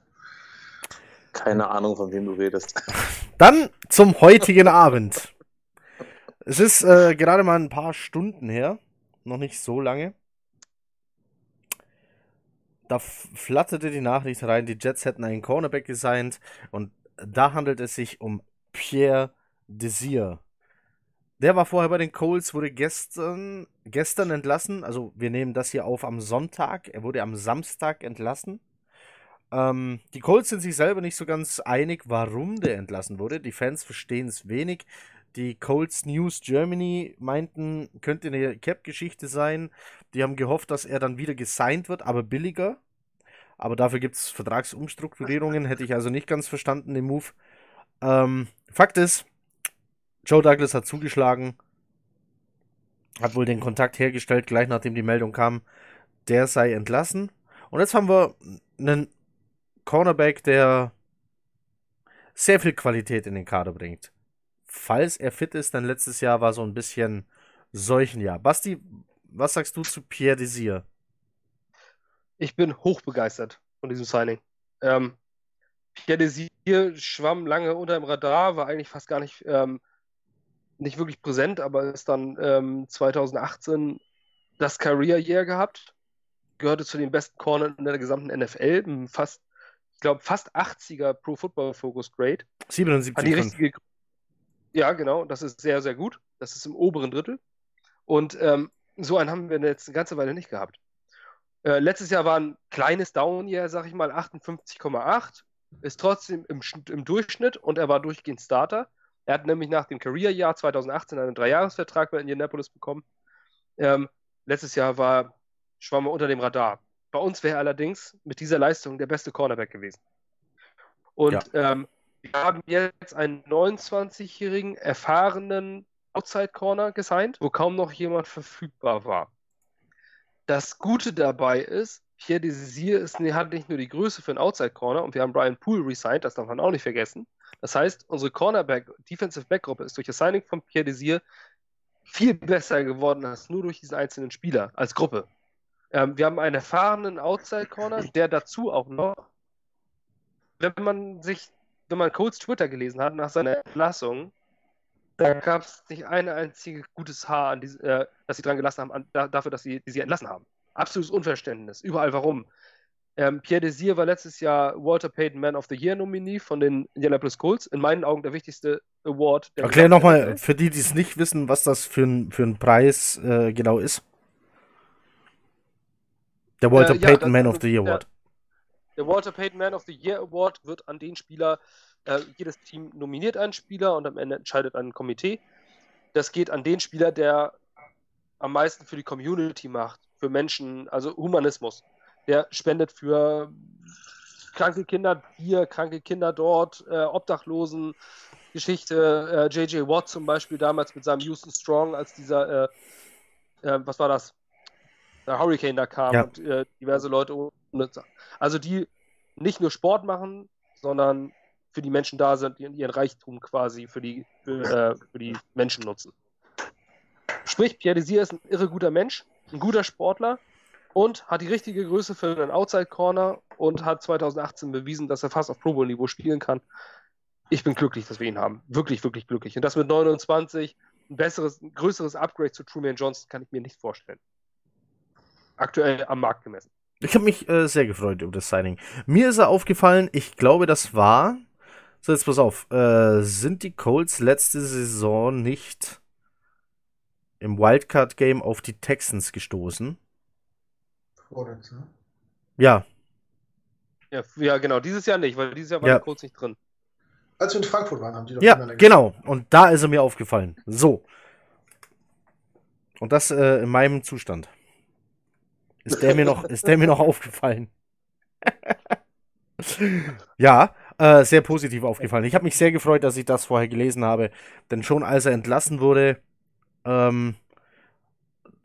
Keine Ahnung, von wem du redest. [LAUGHS] Dann zum heutigen Abend. Es ist äh, gerade mal ein paar Stunden her, noch nicht so lange. Da flatterte die Nachricht rein, die Jets hätten einen Cornerback gesigned und da handelt es sich um Pierre Desir. Der war vorher bei den Colts, wurde gestern, gestern entlassen. Also wir nehmen das hier auf am Sonntag. Er wurde am Samstag entlassen. Ähm, die Colts sind sich selber nicht so ganz einig, warum der entlassen wurde. Die Fans verstehen es wenig. Die Colts News Germany meinten, könnte eine Cap-Geschichte sein. Die haben gehofft, dass er dann wieder gesigned wird, aber billiger. Aber dafür gibt es Vertragsumstrukturierungen. Hätte ich also nicht ganz verstanden, den Move. Ähm, Fakt ist, Joe Douglas hat zugeschlagen. Hat wohl den Kontakt hergestellt, gleich nachdem die Meldung kam, der sei entlassen. Und jetzt haben wir einen Cornerback, der sehr viel Qualität in den Kader bringt. Falls er fit ist, denn letztes Jahr war so ein bisschen Seuchenjahr. Basti, was sagst du zu Pierre Desir? Ich bin hochbegeistert von diesem Signing. Ähm, Pierre Desir schwamm lange unter dem Radar, war eigentlich fast gar nicht, ähm, nicht wirklich präsent, aber ist dann ähm, 2018 das Career Year gehabt. Gehörte zu den besten Cornern in der gesamten NFL. Fast, ich glaube, fast 80er Pro Football Focus Grade. Hat die 77,5. richtige. Ja, genau, das ist sehr, sehr gut. Das ist im oberen Drittel. Und ähm, so einen haben wir jetzt eine ganze Weile nicht gehabt. Äh, letztes Jahr war ein kleines Down-Year, sag ich mal, 58,8. Ist trotzdem im, im Durchschnitt und er war durchgehend Starter. Er hat nämlich nach dem Career-Jahr 2018 einen Dreijahresvertrag bei Indianapolis bekommen. Ähm, letztes Jahr war, schwamm er unter dem Radar. Bei uns wäre er allerdings mit dieser Leistung der beste Cornerback gewesen. Und ähm, wir haben jetzt einen 29-jährigen, erfahrenen Outside Corner gesigned, wo kaum noch jemand verfügbar war. Das Gute dabei ist, Pierre Desir ist, hat nicht nur die Größe für einen Outside Corner und wir haben Brian Poole resigned, das darf man auch nicht vergessen. Das heißt, unsere Cornerback, Defensive Back Gruppe ist durch das Signing von Pierre Desir viel besser geworden als nur durch diesen einzelnen Spieler als Gruppe. Ähm, wir haben einen erfahrenen Outside Corner, der dazu auch noch, wenn man sich, wenn man Coles Twitter gelesen hat nach seiner Entlassung, da gab es nicht ein einziges gutes Haar, an diese, äh, das sie dran gelassen haben, an, da, dafür, dass sie, die sie entlassen haben. Absolutes Unverständnis. Überall warum. Ähm, Pierre Desir war letztes Jahr Walter Payton Man of the Year Nominee von den Indianapolis Colts. In meinen Augen der wichtigste Award. Der Erklär nochmal für die, die es nicht wissen, was das für ein, für ein Preis äh, genau ist. Der Walter Äh, ja, Payton Man of the Year der- Award. Der Walter Payton Man of the Year Award wird an den Spieler, äh, jedes Team nominiert einen Spieler und am Ende entscheidet ein Komitee. Das geht an den Spieler, der am meisten für die Community macht, für Menschen, also Humanismus. Der spendet für kranke Kinder hier, kranke Kinder dort, äh, Obdachlosen, Geschichte, äh, J.J. Watt zum Beispiel damals mit seinem Houston Strong, als dieser, äh, äh, was war das? Der Hurricane da kam Ja. und äh, diverse Leute. ohne- Also die nicht nur Sport machen, sondern für die Menschen da sind, die ihren Reichtum quasi für die, für, äh, für die Menschen nutzen. Sprich, Pierre Desir ist ein irre guter Mensch, ein guter Sportler und hat die richtige Größe für einen Outside Corner und hat 2018 bewiesen, dass er fast auf Pro Bowl Niveau spielen kann. Ich bin glücklich, dass wir ihn haben. Wirklich, wirklich glücklich. Und das mit 29, ein besseres, ein größeres Upgrade zu Truman Johnson kann ich mir nicht vorstellen. Aktuell am Markt gemessen. Ich habe mich äh, sehr gefreut über das Signing. Mir ist er aufgefallen, ich glaube, das war. So, jetzt pass auf. Äh, sind die Colts letzte Saison nicht im Wildcard-Game auf die Texans gestoßen? Vorletzte. ne? Ja, Ja, ja, genau. Dieses Jahr nicht, weil dieses Jahr war Ja. der Coach nicht drin. Als wir in Frankfurt waren, haben die doch ja, genau. Und da ist er mir aufgefallen. So. Und das äh, in meinem Zustand. Ist der mir noch, ist der mir noch aufgefallen? [LAUGHS] ja, äh, sehr positiv aufgefallen. Ich habe mich sehr gefreut, dass ich das vorher gelesen habe, denn schon als er entlassen wurde, ähm,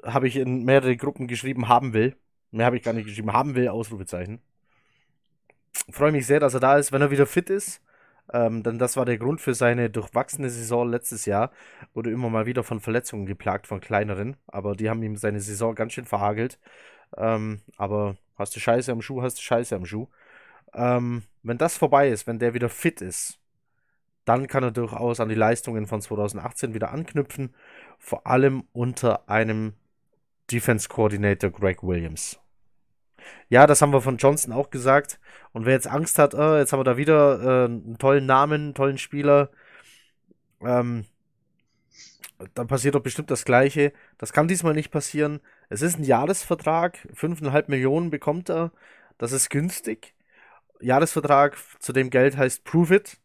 habe ich in mehrere Gruppen geschrieben, haben will. Mehr habe ich gar nicht geschrieben, haben will, Ausrufezeichen. Freue mich sehr, dass er da ist, wenn er wieder fit ist. Ähm, denn das war der Grund für seine durchwachsene Saison letztes Jahr. Wurde immer mal wieder von Verletzungen geplagt, von kleineren. Aber die haben ihm seine Saison ganz schön verhagelt. Ähm, aber hast du Scheiße am Schuh, hast du Scheiße am Schuh. Ähm, wenn das vorbei ist, wenn der wieder fit ist, dann kann er durchaus an die Leistungen von 2018 wieder anknüpfen. Vor allem unter einem Defense Coordinator Greg Williams. Ja, das haben wir von Johnson auch gesagt. Und wer jetzt Angst hat, äh, jetzt haben wir da wieder äh, einen tollen Namen, einen tollen Spieler, ähm, dann passiert doch bestimmt das Gleiche. Das kann diesmal nicht passieren. Es ist ein Jahresvertrag, 5,5 Millionen bekommt er. Das ist günstig. Jahresvertrag zu dem Geld heißt Prove It.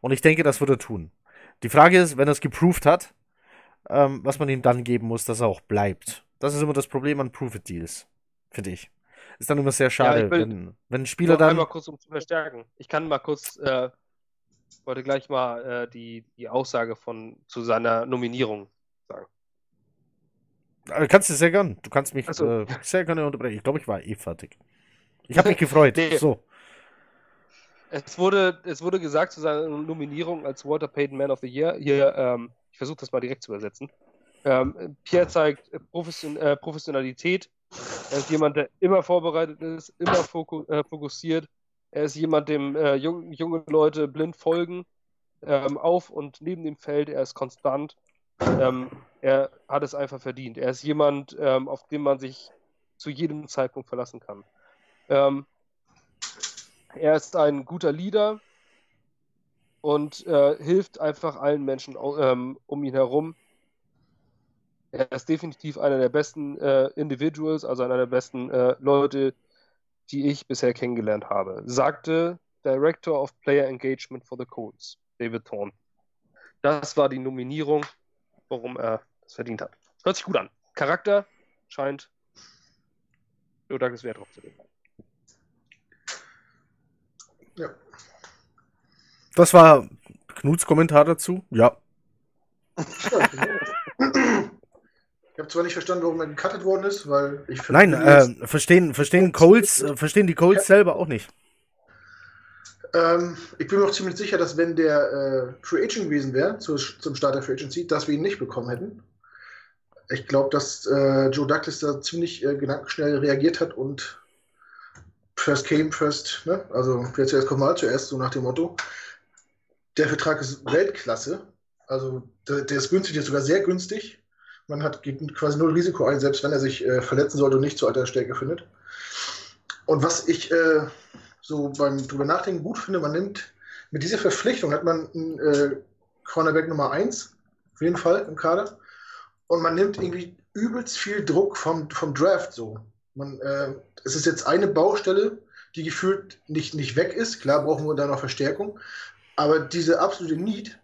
Und ich denke, das wird er tun. Die Frage ist, wenn er es geproved hat, ähm, was man ihm dann geben muss, dass er auch bleibt. Das ist immer das Problem an Prove It Deals, finde ich. Ist dann immer sehr schade, ich will- wenn, wenn ein Spieler dann. einmal kurz, um zu verstärken. Ich kann mal kurz, äh, wollte gleich mal äh, die, die Aussage von zu seiner Nominierung sagen. Äh, Kannst du sehr gern. Du kannst mich so. äh, sehr gerne unterbrechen. Ich glaube, ich war eh fertig. Ich [LAUGHS] habe mich gefreut. Nee. So. Es wurde, es wurde gesagt zu seiner Nominierung als Walter Payton Man of the Year. Hier, ähm, ich versuche das mal direkt zu übersetzen. Ähm, Pierre zeigt Profession, äh, Professionalität. Er ist jemand, der immer vorbereitet ist, immer äh, fokussiert. Er ist jemand, dem äh, jung, junge Leute blind folgen ähm, auf und neben dem Feld. Er ist konstant. Ähm, er hat es einfach verdient. Er ist jemand, ähm, auf den man sich zu jedem Zeitpunkt verlassen kann. Ähm, er ist ein guter Leader und äh, hilft einfach allen Menschen ähm, um ihn herum. Er ist definitiv einer der besten äh, Individuals, also einer der besten äh, Leute, die ich bisher kennengelernt habe, sagte Director of Player Engagement for the Colts, David Thorne. Das war die Nominierung, warum er das verdient hat. Hört sich gut an. Charakter scheint Joe Douglas Wert drauf zu legen. Ja. Das war Knuts Kommentar dazu. Ja. [LAUGHS] Ich habe zwar nicht verstanden, warum er gecuttet worden ist, weil ich. Nein, äh, verstehen, verstehen Coles, äh, verstehen die Coles selber auch nicht. Ähm, ich bin mir auch ziemlich sicher, dass wenn der äh, Free Agent gewesen wäre, zu, zum Start der Free Agency, dass wir ihn nicht bekommen hätten. Ich glaube, dass äh, Joe Douglas da ziemlich äh, gedankenschnell reagiert hat und first came, first, ne? Also wer zuerst kommt mal zuerst, so nach dem Motto. Der Vertrag ist Weltklasse. Also der, der ist günstig, der ist sogar sehr günstig. Man hat quasi null Risiko ein, selbst wenn er sich äh, verletzen sollte und nicht zur alter Stärke findet. Und was ich äh, so beim drüber nachdenken gut finde, man nimmt mit dieser Verpflichtung hat man einen äh, Cornerback Nummer 1, auf jeden Fall im Kader. Und man nimmt irgendwie übelst viel Druck vom, vom Draft so. Man, äh, es ist jetzt eine Baustelle, die gefühlt nicht, nicht weg ist. Klar brauchen wir da noch Verstärkung. Aber diese absolute Need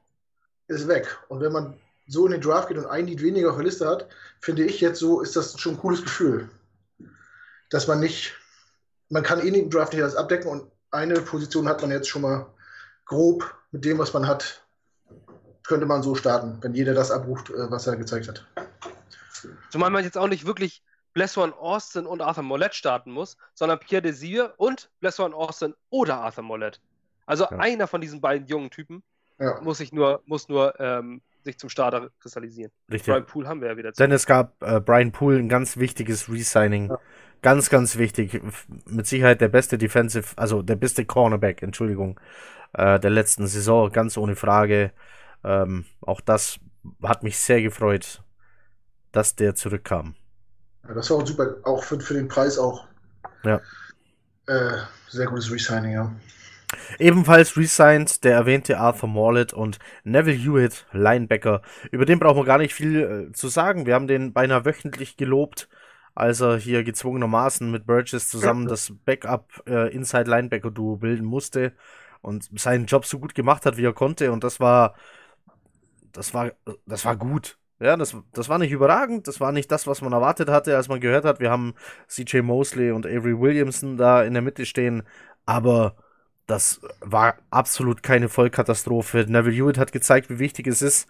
ist weg. Und wenn man so in den Draft geht und ein Need weniger auf der Liste hat, finde ich jetzt so, ist das schon ein cooles Gefühl. Dass man nicht, man kann eh nicht im Draft nicht alles abdecken und eine Position hat man jetzt schon mal grob mit dem, was man hat, könnte man so starten, wenn jeder das abruft, äh, was er gezeigt hat. Zumal man jetzt auch nicht wirklich Blessuan Austin und Arthur Mollett starten muss, sondern Pierre Desir und Blessuan Austin oder Arthur Mollett. Also Ja. einer von diesen beiden jungen Typen Ja. muss sich nur, muss nur ähm, sich zum Starter kristallisieren. Richtig. Brian Poole haben wir ja wieder. Denn es gab äh, Brian Poole ein ganz wichtiges Resigning. Ja. Ganz, ganz wichtig. Mit Sicherheit der beste Defensive, also der beste Cornerback, Entschuldigung, äh, der letzten Saison, ganz ohne Frage. Ähm, auch das hat mich sehr gefreut, dass der zurückkam. Ja, das war auch super, auch für, für den Preis auch. Ja. Äh, sehr gutes Resigning, ja. Ebenfalls resigned der erwähnte Arthur Morlett und Neville Hewitt, Linebacker. Über den brauchen wir gar nicht viel äh, zu sagen. Wir haben den beinahe wöchentlich gelobt, als er hier gezwungenermaßen mit Burgess zusammen das Backup äh, bilden musste und seinen Job so gut gemacht hat, wie er konnte. Und das war, das war, das war gut. Ja, das, das war nicht überragend, das war nicht das, was man erwartet hatte, als man gehört hat, wir haben CJ Mosley und Avery Williamson da in der Mitte stehen, aber das war absolut keine Vollkatastrophe. Neville Hewitt hat gezeigt, wie wichtig es ist,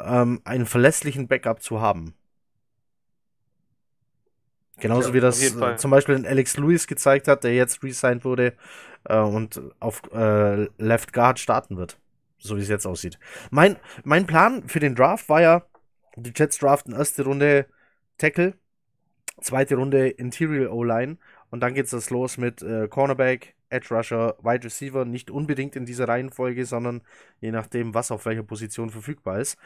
ähm, einen verlässlichen Backup zu haben. Genauso Ja, wie das äh, zum Beispiel in Alex Lewis gezeigt hat, der jetzt resigned wurde äh, und auf äh, Left Guard starten wird. So wie es jetzt aussieht. Mein, mein Plan für den Draft war ja, die Jets draften erste Runde Tackle, zweite Runde Interior O-Line und dann geht es los mit äh, Cornerback, Edge Rusher, Wide Receiver, nicht unbedingt in dieser Reihenfolge, sondern je nachdem, was auf welcher Position verfügbar ist.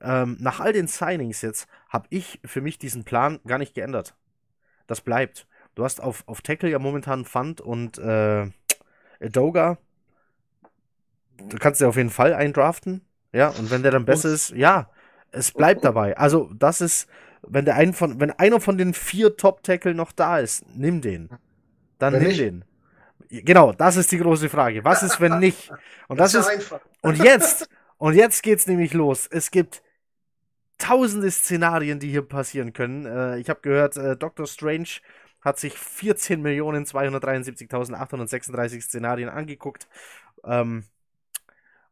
Ähm, nach all den Signings jetzt habe ich für mich diesen Plan gar nicht geändert. Das bleibt. Du hast auf, auf Tackle ja momentan Fund und äh, Edoga. Du kannst dir auf jeden Fall eindraften. Ja, und wenn der dann besser ist, ja, es bleibt dabei. Also, das ist, wenn der ein von, wenn einer von den vier Top-Tackle noch da ist, nimm den. Dann Wenn nimm nicht? den. Genau, das ist die große Frage. Was ist, wenn nicht? Und das ja ist, einfach. und jetzt, und jetzt geht's nämlich los. Es gibt tausende Szenarien, die hier passieren können. Äh, ich habe gehört, äh, Doctor Strange hat sich 14.273.836 Szenarien angeguckt. Ähm,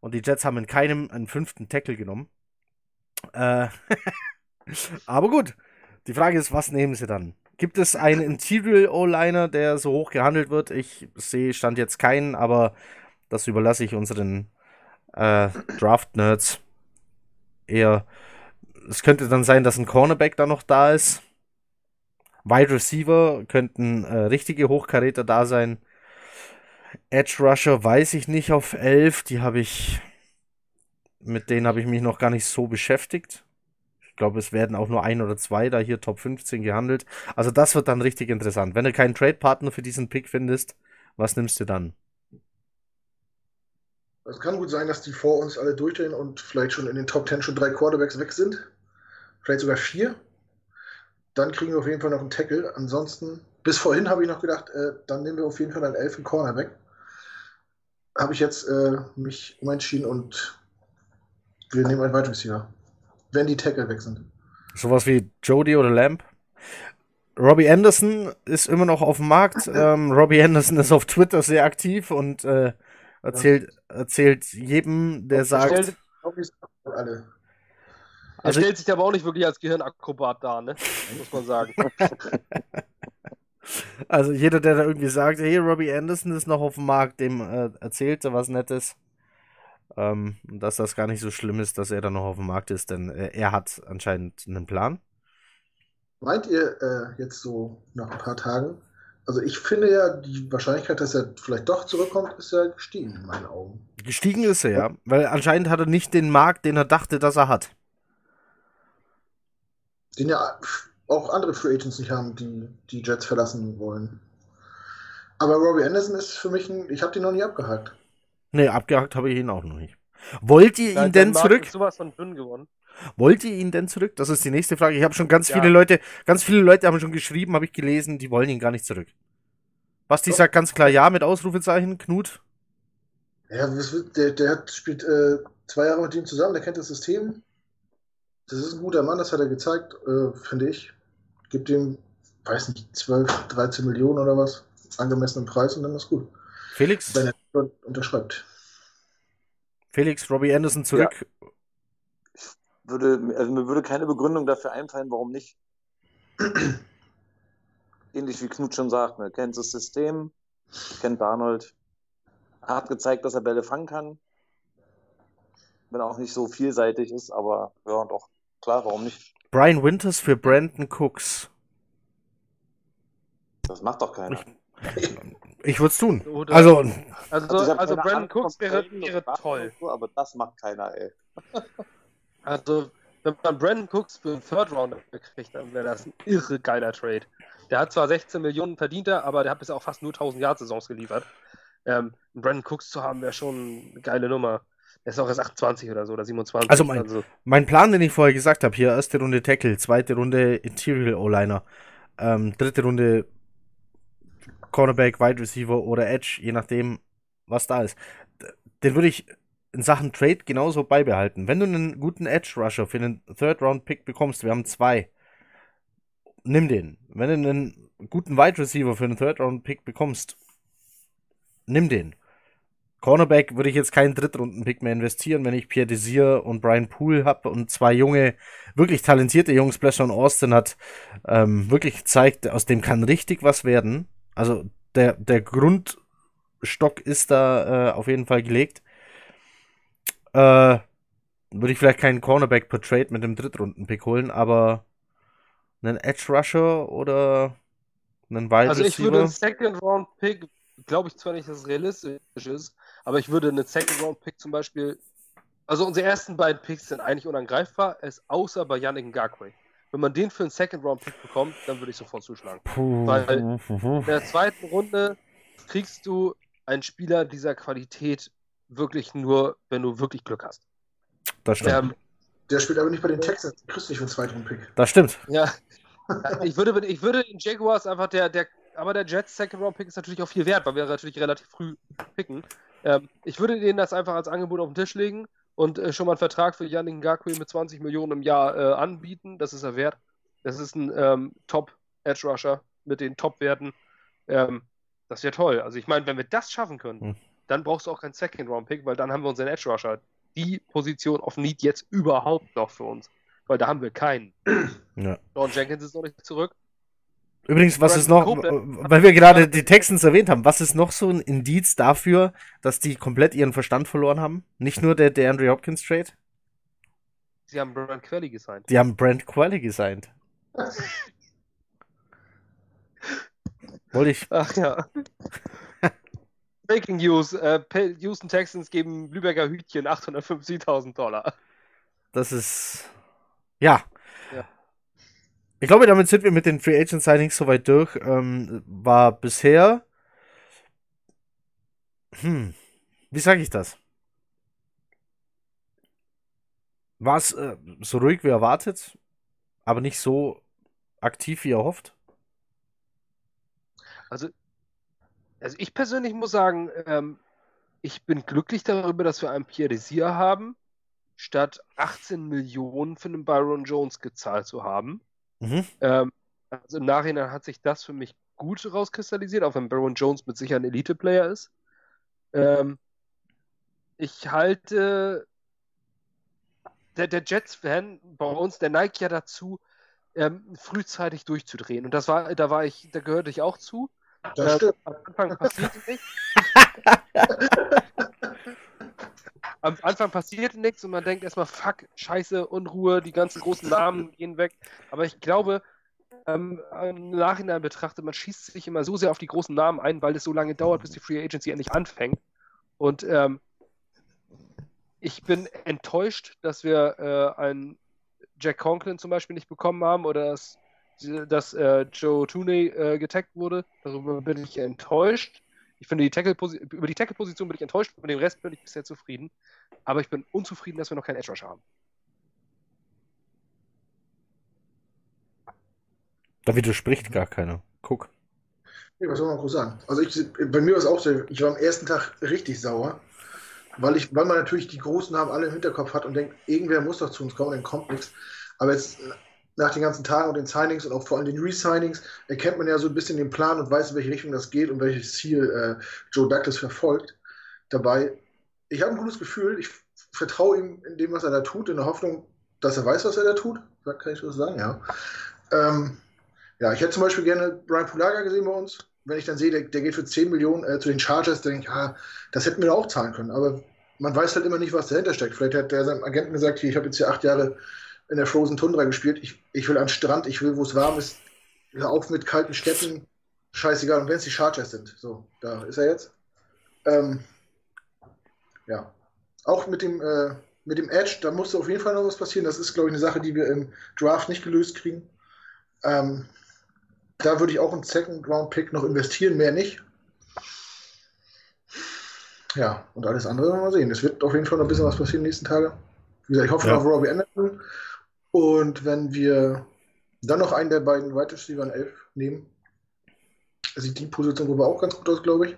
und die Jets haben in keinem einen fünften Tackle genommen. Äh, [LAUGHS] aber gut. Die Frage ist, was nehmen sie dann? Gibt es einen Interior O-Liner, der so hoch gehandelt wird? Ich sehe stand jetzt keinen, aber das überlasse ich unseren äh, Draft-Nerds eher. Es könnte dann sein, dass ein Cornerback da noch da ist. Wide Receiver könnten äh, richtige Hochkaräter da sein. Edge Rusher weiß ich nicht auf 11. Die habe ich. Mit denen habe ich mich noch gar nicht so beschäftigt. Ich glaube, es werden auch nur ein oder zwei da hier Top 15 gehandelt. Also, das wird dann richtig interessant. Wenn du keinen Trade-Partner für diesen Pick findest, was nimmst du dann? Es kann gut sein, dass die vor uns alle durchdrehen und vielleicht schon in den Top 10 schon drei Quarterbacks weg sind. Vielleicht sogar vier. Dann kriegen wir auf jeden Fall noch einen Tackle. Ansonsten, bis vorhin habe ich noch gedacht, äh, dann nehmen wir auf jeden Fall einen elfen Cornerback. Habe ich jetzt äh, mich umentschieden und wir nehmen einen Wide Receiver. Wenn die Tackle weg sind. Sowas wie Jody oder Lamb. Robbie Anderson ist immer noch auf dem Markt. [LAUGHS] Ähm, Robbie Anderson ist auf Twitter sehr aktiv und äh, erzählt, erzählt jedem, der Er sagt. Alle. er Also- stellt sich aber auch nicht wirklich als Gehirnakrobat dar, ne? Muss man sagen. [LAUGHS] Also jeder, der da irgendwie sagt, hey, Robbie Anderson ist noch auf dem Markt, dem äh, erzählt er was Nettes. Ähm, dass das gar nicht so schlimm ist, dass er da noch auf dem Markt ist, denn äh, er hat anscheinend einen Plan. Meint ihr äh, jetzt so nach ein paar Tagen? Also ich finde ja, die Wahrscheinlichkeit, dass er vielleicht doch zurückkommt, ist ja gestiegen in meinen Augen. Gestiegen ist er, ja, weil anscheinend hat er nicht den Markt, den er dachte, dass er hat. Den ja auch andere Free Agents nicht haben, die die Jets verlassen wollen. Aber Robbie Anderson ist für mich ein, ich habe den noch nie abgehakt. Nee, abgehakt habe ich ihn auch noch nicht. Wollt ihr ihn Sein denn zurück? sowas von dünn geworden. Wollt ihr ihn denn zurück? Das ist die nächste Frage. Ich habe schon ganz Ja. viele Leute, ganz viele Leute haben schon geschrieben, habe ich gelesen, die wollen ihn gar nicht zurück. Basti Doch. sagt ganz klar ja mit Ausrufezeichen. Knut? Ja, der, der hat, spielt äh, zwei Jahre mit ihm zusammen, der kennt das System. Das ist ein guter Mann, das hat er gezeigt, äh, finde ich. Gibt ihm, weiß nicht, 12, 13 Millionen oder was, angemessenen Preis und dann ist gut. Felix? Wenn er dort unterschreibt. Felix, Robbie Anderson zurück. Würde, also mir würde keine Begründung dafür einfallen, warum nicht. Ähnlich wie Knut schon sagt, ne? kennt das System, kennt Darnold. hat gezeigt, dass er Bälle fangen kann. Wenn er auch nicht so vielseitig ist, aber ja, doch, klar, warum nicht? Brian Winters für Brandon Cooks. Das macht doch keiner. Ich würde es tun. Oder- Also, Also, Also ich also Brandon Cooks wäre, wäre toll. so, aber das macht keiner, ey. [LAUGHS] Also, wenn man Brandon Cooks für einen Third Rounder kriegt, dann wäre das ein irre geiler Trade. Der hat zwar 16 Millionen verdient, er, aber der hat bisher auch fast nur 1000 Yard Saisons geliefert. Ähm, einen Brandon Cooks zu haben, wäre schon eine geile Nummer. Er ist auch erst 28 oder so, oder 27. Also mein- mein Plan, den ich vorher gesagt habe, hier erste Runde Tackle, zweite Runde Interior O-Liner, ähm, dritte Runde Cornerback, Wide Receiver oder Edge, je nachdem, was da ist. Den würde ich in Sachen Trade genauso beibehalten. Wenn du einen guten Edge Rusher für einen Third Round Pick bekommst, wir haben zwei, nimm den. Wenn du einen guten Wide Receiver für einen Third Round Pick bekommst, nimm den. Cornerback würde ich jetzt keinen Drittrunden-Pick mehr investieren, wenn ich Pierre Desir und Brian Poole habe und zwei junge, wirklich talentierte Jungs. Blesson Austin hat ähm, wirklich gezeigt, aus dem kann richtig was werden. Also der, der Grundstock ist da äh, auf jeden Fall gelegt. Äh, würde ich vielleicht keinen Cornerback per Trade mit dem Drittrunden-Pick holen, aber einen Edge Rusher oder einen Wide Also ich würde einen Second Round Pick, glaube ich zwar nicht, dass es realistisch ist, aber ich würde einen Second Round Pick zum Beispiel, also unsere ersten beiden Picks sind eigentlich unangreifbar, es außer bei Yannick Ngakwe. Wenn man den für einen Second Round Pick bekommt, dann würde ich sofort zuschlagen. Puh. weil- In der zweiten Runde kriegst du einen Spieler dieser Qualität wirklich nur, wenn du wirklich Glück hast. Das stimmt. Ähm, Der spielt aber nicht bei den Texans. Den kriegst du nicht für einen zweiten Pick. Das stimmt. ja, ich würde, ich würde den Jaguars einfach der, der, aber der Jets Second Round Pick ist natürlich auch viel wert, weil wir natürlich relativ früh picken. Ähm, ich würde denen das einfach als Angebot auf den Tisch legen und äh, schon mal einen Vertrag für Yannick Ngakwe mit 20 Millionen im Jahr äh, anbieten. Das ist er wert. Das ist ein ähm, Top Edge Rusher mit den Top-Werten. Ähm, das wäre toll. Also ich meine, wenn wir das schaffen können, Hm. dann brauchst du auch keinen Second Round Pick, weil dann haben wir unseren Edge Rusher. Die Position auf Need jetzt überhaupt noch für uns. Weil da haben wir keinen. Ja. Don Jenkins ist noch nicht zurück. Übrigens, was Brandon ist noch, Copeland. weil wir gerade die Texans erwähnt haben, was ist noch so ein Indiz dafür, dass die komplett ihren Verstand verloren haben? Nicht nur der, der Andrew Hopkins Trade, Sie haben Brian Quelly gesigned. die haben Brent Qualley gesigned. [LAUGHS] Wollte ich, Ach ja. Breaking News. Äh, Houston Texans geben Lübecker Hütchen 850.000 Dollar. das ist. Ja. Ich glaube, damit sind wir mit den Free Agent Signings soweit durch. Ähm, war bisher, hm, wie sage ich das? War es äh, so ruhig wie erwartet, aber nicht so aktiv wie erhofft? Also, also ich persönlich muss sagen, ähm, ich bin glücklich darüber, dass wir einen Pierre Desir haben, statt 18 Millionen für einen Byron Jones gezahlt zu haben. Mhm. Ähm, also im Nachhinein hat sich das für mich gut rauskristallisiert, auch wenn Baron Jones mit sicher ein Elite-Player ist. Ähm, ich halte der, der Jets-Fan bei uns, der neigt ja dazu, ähm, frühzeitig durchzudrehen. Und das war, da war ich, da gehörte ich auch zu. Das Äh, stimmt. Am Anfang passierte nichts. [LAUGHS] [LAUGHS] Am Anfang passierte nichts und man denkt erstmal, fuck, scheiße, Unruhe, die ganzen großen Namen gehen weg. Aber ich glaube, ähm, im Nachhinein betrachtet, man schießt sich immer so sehr auf die großen Namen ein, weil es so lange dauert, bis die Free Agency endlich anfängt. Und ähm, ich bin enttäuscht, dass wir äh, einen Jack Conklin zum Beispiel nicht bekommen haben oder dass, dass äh, Joe Tooney äh, getaggt wurde. Darüber bin ich enttäuscht. Ich finde, die Tackle über die Tackle-Position bin ich enttäuscht, mit dem Rest bin ich bisher zufrieden. Aber ich bin unzufrieden, dass wir noch keinen Edge Rusher haben. Da widerspricht gar keiner. Guck. Nee, was soll man groß sagen? Also ich, bei mir war es auch so, ich war am ersten Tag richtig sauer, weil, ich, weil man natürlich die großen Namen alle im Hinterkopf hat und denkt, irgendwer muss doch zu uns kommen, dann kommt nichts. Aber jetzt nach den ganzen Tagen und den Signings und auch vor allem den Resignings erkennt man ja so ein bisschen den Plan und weiß, in welche Richtung das geht und welches Ziel äh, Joe Douglas verfolgt. Dabei, ich habe ein gutes Gefühl, ich vertraue ihm in dem, was er da tut, in der Hoffnung, dass er weiß, was er da tut. Kann ich so sagen, ja. Ähm, ja, ich hätte zum Beispiel gerne Brian Pulaga gesehen bei uns. wenn ich dann sehe, der, der geht für 10 Millionen äh, zu den Chargers, denke ich, ah, das hätten wir auch zahlen können. Aber man weiß halt immer nicht, was dahinter steckt. Vielleicht hat der seinem Agenten gesagt, hier, ich habe jetzt hier acht Jahre in der Frozen Tundra gespielt. Ich, ich will an Strand, ich will, wo es warm ist. Hör auf mit kalten Städten. Scheißegal. Und wenn es die Chargers sind. So, da ist er jetzt. Ähm, ja. Auch mit dem, äh, mit dem Edge, da musste auf jeden Fall noch was passieren. Das ist, glaube ich, eine Sache, die wir im Draft nicht gelöst kriegen. Ähm, da würde ich auch einen Second-Round-Pick noch investieren, mehr nicht. Ja, und alles andere mal sehen. Es wird auf jeden Fall noch ein bisschen was passieren in den nächsten Tagen. Wie gesagt, ich hoffe ja. auf Robbie Anderson. Und wenn wir dann noch einen der beiden Wide Receiver an 11 nehmen, sieht die Position aber auch ganz gut aus, glaube ich.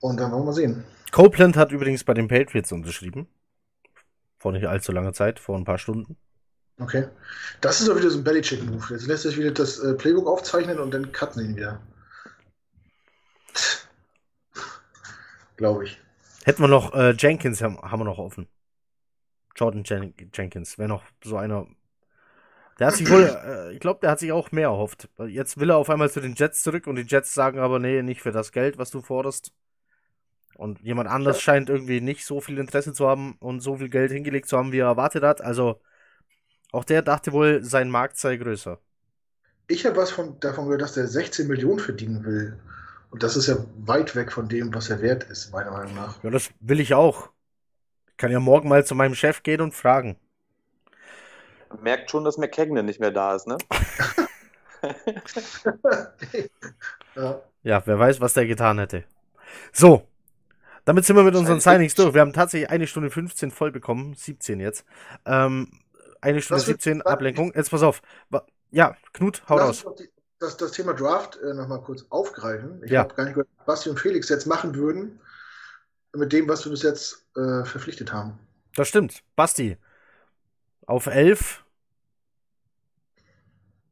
Und dann wollen wir mal sehen. Copeland hat übrigens bei den Patriots unterschrieben. Vor nicht allzu langer Zeit, vor ein paar Stunden. Okay. Das ist doch wieder so ein Bellycheck-Move. Jetzt lässt sich wieder das äh, Playbook aufzeichnen und dann cutten ihn wieder. Glaube ich. Hätten wir noch äh, Jenkins, haben, haben wir noch offen. Jordan Jen Jenkins wäre noch so einer. Der hat sich wohl, [CLEARS THROAT] äh, ich glaube, der hat sich auch mehr erhofft. Jetzt will er auf einmal zu den Jets zurück und die Jets sagen aber, nee, nicht für das Geld, was du forderst. Und jemand anders scheint irgendwie nicht so viel Interesse zu haben und so viel Geld hingelegt zu haben, wie er erwartet hat. Also auch der dachte wohl, sein Markt sei größer. Ich habe was von, davon gehört, dass der 16 Millionen verdienen will. Und das ist ja weit weg von dem, was er wert ist, meiner Meinung nach. Ja, das will ich auch. Ich kann ja morgen mal zu meinem Chef gehen und fragen. Merkt schon, dass McKagan nicht mehr da ist, ne? ja. [LAUGHS] [LAUGHS] ja, wer weiß, was der getan hätte. So, damit sind wir mit unseren Signings durch. Wir haben tatsächlich eine Stunde 15 voll bekommen, 17 jetzt. Ähm, eine Stunde 17 Ablenkung. Jetzt pass auf. Ja, Knut, hau raus. Das, das Thema Draft äh, nochmal kurz aufgreifen. Ich ja. habe gar nicht gehört, was Basti und Felix jetzt machen würden mit dem, was wir bis jetzt äh, verpflichtet haben. Das stimmt. Basti, auf 11.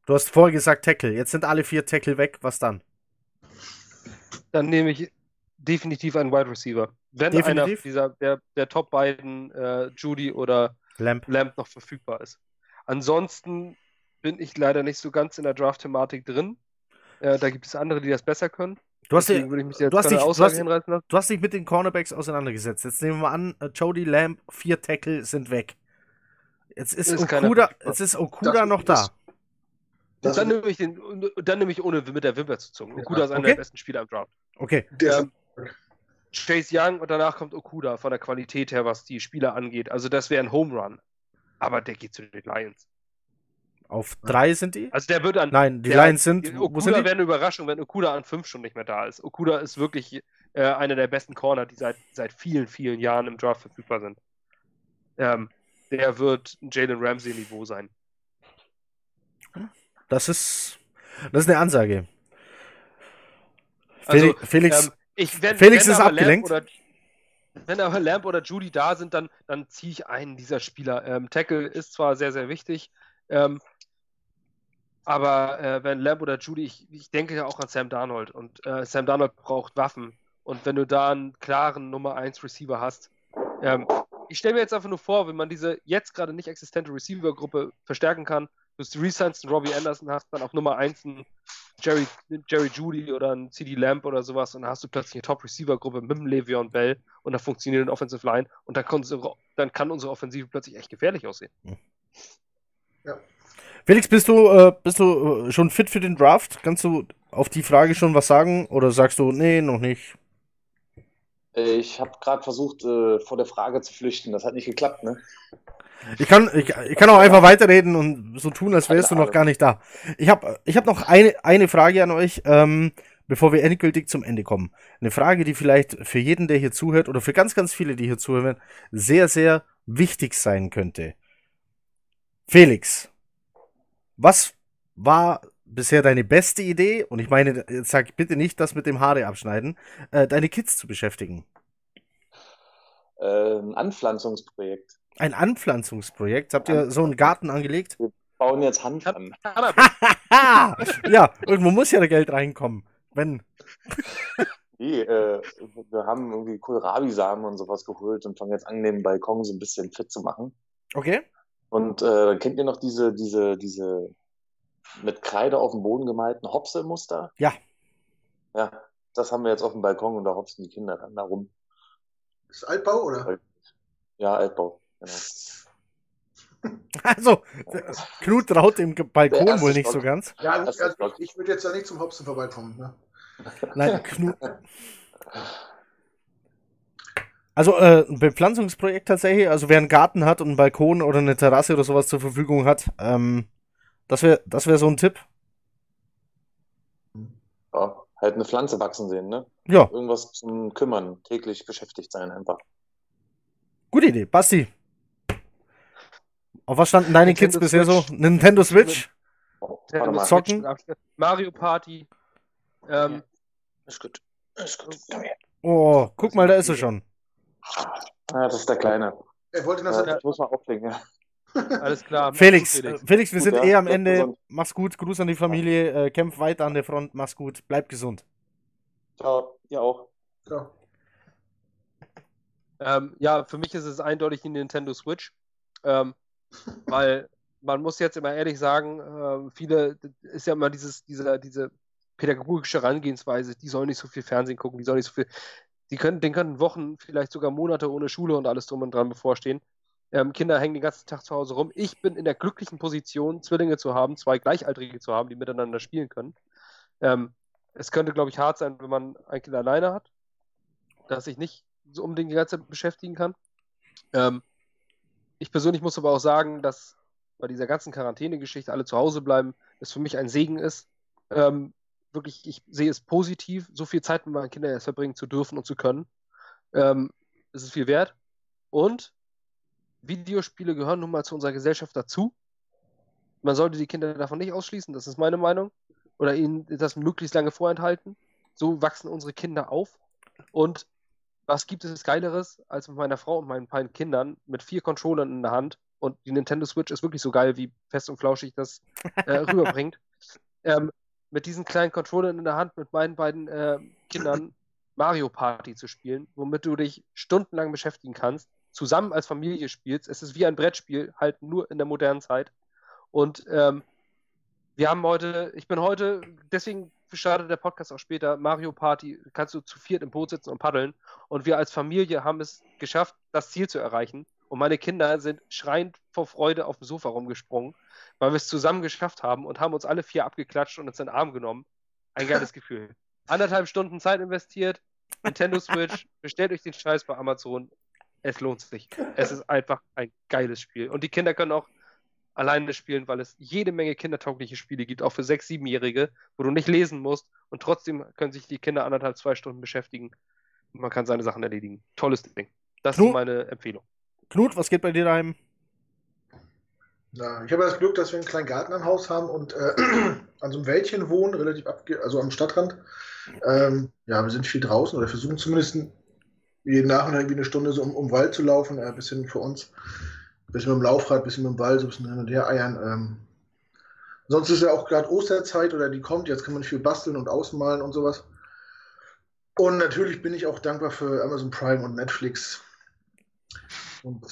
Du hast vorher gesagt Tackle. Jetzt sind alle vier Tackle weg. Was dann? Dann nehme ich definitiv ein Wide Receiver. Wenn definitiv? einer dieser, der, der Top beiden, äh, Judy oder Lamp. Lamp noch verfügbar ist. Ansonsten bin ich leider nicht so ganz in der Draft-Thematik drin. Äh, da gibt es andere, die das besser können. Du hast, dich, du, hast dich, du, hast, du hast dich mit den Cornerbacks auseinandergesetzt. Jetzt nehmen wir mal an, Jody Lamp, vier Tackle sind weg. Jetzt ist, ist Okuda, jetzt ist Okuda noch da. Das dann nehme ich den, dann nehme ich ohne mit der Wimper zu zucken. Okuda ist einer okay. der besten Spieler im Draft. Okay. Ähm, Chase Young und danach kommt Okuda von der Qualität her, was die Spieler angeht. Also das wäre ein Home Run. Aber der geht zu den Lions. Auf drei sind die? Also der wird an. Nein, die der, Lions sind. Okuda wäre eine Überraschung, wenn Okuda an fünf schon nicht mehr da ist. Okuda ist wirklich äh, einer der besten Corner, die seit, seit vielen, vielen Jahren im Draft verfügbar sind. Ähm, der wird Jalen Ramsey-Niveau sein. Das ist. Das ist eine Ansage. Also, Felix, ähm, ich, wenn, Felix wenn ist abgelenkt. Oder, wenn aber Lamp oder Judy da sind, dann, dann ziehe ich einen dieser Spieler. Ähm, Tackle ist zwar sehr, sehr wichtig, ähm, aber äh, wenn Lamp oder Judy, ich, ich denke ja auch an Sam Darnold und äh, Sam Darnold braucht Waffen. Und wenn du da einen klaren Nummer 1 Receiver hast, ähm, ich stelle mir jetzt einfach nur vor, wenn man diese jetzt gerade nicht existente Receiver-Gruppe verstärken kann, du resignst einen Robbie Anderson, hast dann auf Nummer 1 einen Jerry, Jerry Judy oder einen CD Lamp oder sowas und dann hast du plötzlich eine Top-Receiver-Gruppe mit dem Le'Veon Bell und da funktioniert eine Offensive Line und dann unsere, dann kann unsere Offensive plötzlich echt gefährlich aussehen. Ja. Felix, bist du, äh, bist du äh, schon fit für den Draft? Kannst du auf die Frage schon was sagen oder sagst du, nee, noch nicht? Ich habe gerade versucht, äh, vor der Frage zu flüchten. Das hat nicht geklappt, ne? Ich kann, ich, ich kann auch einfach weiterreden und so tun, als wärst du noch gar nicht da. Ich habe ich hab noch eine, eine Frage an euch, ähm, bevor wir endgültig zum Ende kommen. Eine Frage, die vielleicht für jeden, der hier zuhört, oder für ganz, ganz viele, die hier zuhören, sehr, sehr wichtig sein könnte. Felix, was war bisher deine beste Idee? Und ich meine, jetzt sag bitte nicht das mit dem Haare abschneiden, äh, deine Kids zu beschäftigen. Ein Anpflanzungsprojekt. Ein Anpflanzungsprojekt? Habt ihr so einen Garten angelegt? Wir bauen jetzt Hand an. [LAUGHS] ja, irgendwo muss ja der Geld reinkommen. Wenn. Nee, äh, wir haben irgendwie Kohlrabi-Samen und sowas geholt und fangen jetzt an, den Balkon so ein bisschen fit zu machen. Okay. Und äh, kennt ihr noch diese, diese, diese mit Kreide auf dem Boden gemalten Hopse-Muster? Ja. Ja, das haben wir jetzt auf dem Balkon und da hopsen die Kinder dann da rum. Ist Altbau oder? Ja, Altbau, genau. [LAUGHS] Also, Knut traut dem Balkon wohl nicht so Stock. ganz. Ja, also ich würde jetzt da nicht zum Hopsen vorbeikommen. Ne? Nein, Knut. [LAUGHS] Also äh, ein Bepflanzungsprojekt tatsächlich, also wer einen Garten hat und einen Balkon oder eine Terrasse oder sowas zur Verfügung hat, ähm, das wäre das wär so ein Tipp. Ja, halt eine Pflanze wachsen sehen, ne? Ja, Irgendwas zum Kümmern, täglich beschäftigt sein einfach. gute Idee. Basti. Auf was standen deine Nintendo Kids bisher so? Switch. Nintendo Switch? Oh, Nintendo warte mal. Zock- Switch Zocken. Mario Party. Ähm, Ist gut. Ist gut. Komm her. Oh, guck mal, da ist er schon. Ah, das ist der Kleine. Er wollte das Ja, ich muss mal auflegen, ja. [LAUGHS] alles klar. Felix, Felix. Felix, Felix wir Gut, sind ja. eh am Ende. gesund. Mach's gut, Gruß an die Familie, äh, kämpf weiter an der Front, mach's gut, bleib gesund. Ciao, ihr auch. Ja. Ähm, ja, für mich ist es eindeutig die Nintendo Switch. Ähm, [LAUGHS] weil man muss jetzt immer ehrlich sagen, ähm, viele, ist ja immer dieses, diese, diese pädagogische Herangehensweise, die sollen nicht so viel Fernsehen gucken, die sollen nicht so viel, die können, denen können Wochen, vielleicht sogar Monate ohne Schule und alles drum und dran bevorstehen. Ähm, Kinder hängen den ganzen Tag zu Hause rum. Ich bin in der glücklichen Position, Zwillinge zu haben, zwei Gleichaltrige zu haben, die miteinander spielen können. Ähm, es könnte, glaube ich, hart sein, wenn man ein Kind alleine hat, dass ich nicht so unbedingt die ganze Zeit beschäftigen kann. Ähm, ich persönlich muss aber auch sagen, dass bei dieser ganzen Quarantäne-Geschichte alle zu Hause bleiben, es für mich ein Segen ist. Ähm, wirklich, ich sehe es positiv, so viel Zeit mit meinen Kindern jetzt verbringen zu dürfen und zu können. Ähm, es ist viel wert. Und Videospiele gehören nun mal zu unserer Gesellschaft dazu. Man sollte die Kinder davon nicht ausschließen, das ist meine Meinung. Oder ihnen das möglichst lange vorenthalten. So wachsen unsere Kinder auf. Und was gibt es Geileres, als mit meiner Frau und meinen beiden Kindern mit vier Controllern in der Hand und die Nintendo Switch ist wirklich so geil, wie fest und flauschig das äh, rüberbringt. [LAUGHS] Ähm, mit diesen kleinen Controllern in der Hand mit meinen beiden äh, Kindern [COUGHS] Mario Party zu spielen, womit du dich stundenlang beschäftigen kannst, zusammen als Familie spielst. Es ist wie ein Brettspiel, halt nur in der modernen Zeit. Und ähm, wir haben heute, ich bin heute, deswegen startet der Podcast auch später, Mario Party, kannst du zu viert im Boot sitzen und paddeln. Und wir als Familie haben es geschafft, das Ziel zu erreichen. Und meine Kinder sind schreiend vor Freude auf dem Sofa rumgesprungen, weil wir es zusammen geschafft haben und haben uns alle vier abgeklatscht und uns in den Arm genommen. Ein geiles Gefühl. Anderthalb Stunden Zeit investiert, Nintendo Switch, [LAUGHS] bestellt euch den Scheiß bei Amazon. Es lohnt sich. Es ist einfach ein geiles Spiel. Und die Kinder können auch alleine spielen, weil es jede Menge kindertaugliche Spiele gibt, auch für sechs, siebenjährige, wo du nicht lesen musst und trotzdem können sich die Kinder anderthalb, zwei Stunden beschäftigen und man kann seine Sachen erledigen. Tolles Ding. Das Knu- ist meine Empfehlung. Knut, was geht bei dir daheim? Ja, ich habe das Glück, dass wir einen kleinen Garten am Haus haben und äh, [CLEARS THROAT] an so einem Wäldchen wohnen, relativ abge also am Stadtrand. Ähm, ja, wir sind viel draußen oder versuchen zumindest jeden Nachmittag irgendwie eine Stunde so um, um Wald zu laufen, äh, ein bisschen für uns. Ein bisschen mit dem Laufrad, ein bisschen mit dem Ball, so ein bisschen hin und her eiern. Ähm, sonst ist ja auch gerade Osterzeit oder die kommt, jetzt kann man viel basteln und ausmalen und sowas. Und natürlich bin ich auch dankbar für Amazon Prime und Netflix. Und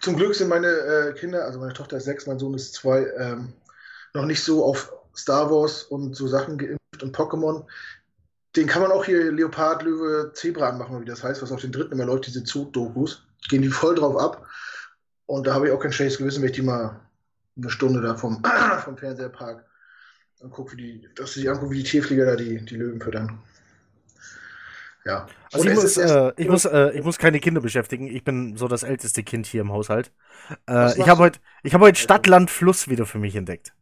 zum Glück sind meine äh, Kinder, also meine Tochter ist sechs, mein Sohn ist zwei, ähm, noch nicht so auf Star Wars und so Sachen geimpft und Pokémon. Den kann man auch hier Leopard, Löwe, Zebra anmachen, wie das heißt, was auf den dritten immer läuft, diese Zoo-Dokus. Gehen die voll drauf ab. Und da habe ich auch kein schlechtes Gewissen, wenn ich die mal eine Stunde da vom, [CLEARS THROAT] vom Fernseher park und gucke, wie die, dass sie angucken, wie die Tierflieger da die, die Löwen füttern. Ja. Also ich muss, äh, ich, muss, äh, ich muss keine Kinder beschäftigen. Ich bin so das älteste Kind hier im Haushalt. Äh, ich habe heute ich hab heut Stadt, Land, Fluss wieder für mich entdeckt.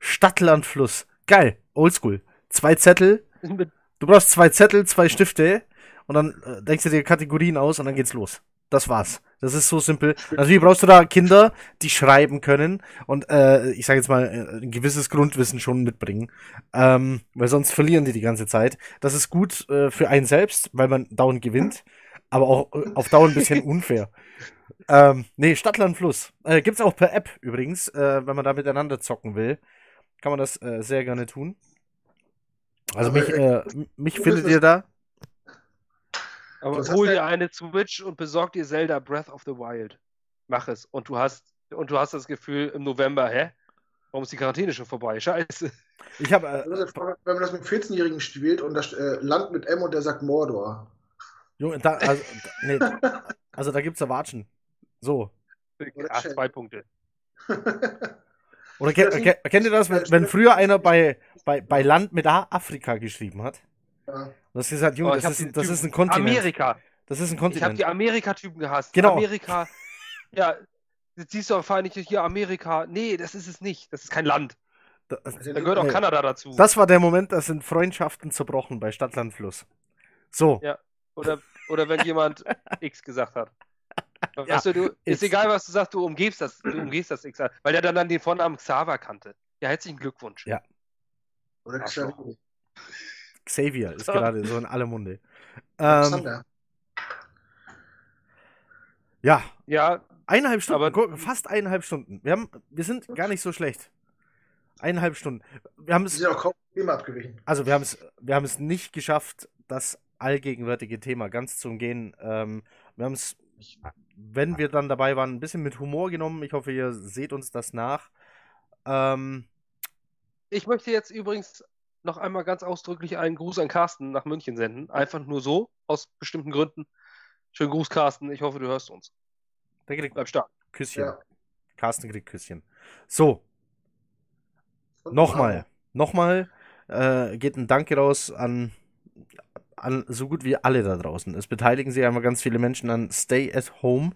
Stadt, Land, Fluss. Geil. Oldschool. Zwei Zettel. Du brauchst zwei Zettel, zwei Stifte und dann äh, denkst du dir Kategorien aus und dann geht's los. Das war's. Das ist so simpel. Natürlich brauchst du da Kinder, die schreiben können und äh, ich sage jetzt mal äh, ein gewisses Grundwissen schon mitbringen, ähm, weil sonst verlieren die die ganze Zeit. Das ist gut äh, für einen selbst, weil man dauernd gewinnt, aber auch äh, auf Dauer ein bisschen [LAUGHS] unfair. Ähm, nee, Stadtland Fluss. Äh, gibt's auch per App übrigens, äh, wenn man da miteinander zocken will. Kann man das äh, sehr gerne tun. Also mich, äh, mich findet ihr da. Aber Was hol dir eine Switch und besorg dir Zelda Breath of the Wild. Mach es. Und du hast, und du hast das Gefühl im November, hä? Warum ist die Quarantäne schon vorbei? Scheiße. Ich habe. Äh, Wenn man das mit 14-Jährigen spielt und das äh, Land mit M und der sagt Mordor. Junge, da, also, nee, also da gibt's ja Watschen. So. Ach, zwei Punkte. Oder ke ke kennt ihr das, wenn, wenn früher einer bei, bei, bei Land mit A Afrika geschrieben hat? Ja. Du hast gesagt, Junge, Oh, das, ist, das ist ein Kontinent. Amerika. Das ist ein Ich habe Kontinent. die Amerika-Typen gehasst. Genau. Amerika. [LAUGHS] Ja, jetzt siehst du vor nicht hier Amerika. Nee, das ist es nicht. Das ist kein Land. Das, Da gehört auch Nee. Kanada dazu. das war der Moment, da sind Freundschaften zerbrochen bei Stadtland Fluss. So. Ja. Oder, oder wenn jemand [LAUGHS] X gesagt hat. Ja, Weißt du, du, X. ist egal, was du sagst, du umgehst das, du umgehst das X, weil der dann, dann den Vornamen Xaver kannte. Ja, herzlichen Glückwunsch. Ja. Oder. Xavier. Xavier ist gerade so in aller Munde. Ähm, ja, Ja, eineinhalb Stunden, Aber- fast eineinhalb Stunden. Wir, haben, wir sind gar nicht so schlecht. Eineinhalb Stunden. Wir haben es, sind auch kaum Thema abgewichen. also wir haben es, wir haben es nicht geschafft, das allgegenwärtige Thema ganz zu umgehen. Ähm, wir haben es, wenn wir dann dabei waren, ein bisschen mit Humor genommen. Ich hoffe, ihr seht uns das nach. Ähm, ich möchte jetzt übrigens noch einmal ganz ausdrücklich einen Gruß an Carsten nach München senden. Einfach nur so, aus bestimmten Gründen. Schönen Gruß, Carsten. Ich hoffe, du hörst uns. der kriegt Bleib stark. Küsschen. Ja. Carsten kriegt Küsschen. So, Und Nochmal, nochmal äh, geht ein Danke raus an, an so gut wie alle da draußen. Es beteiligen sich einmal ganz viele Menschen an Stay at Home.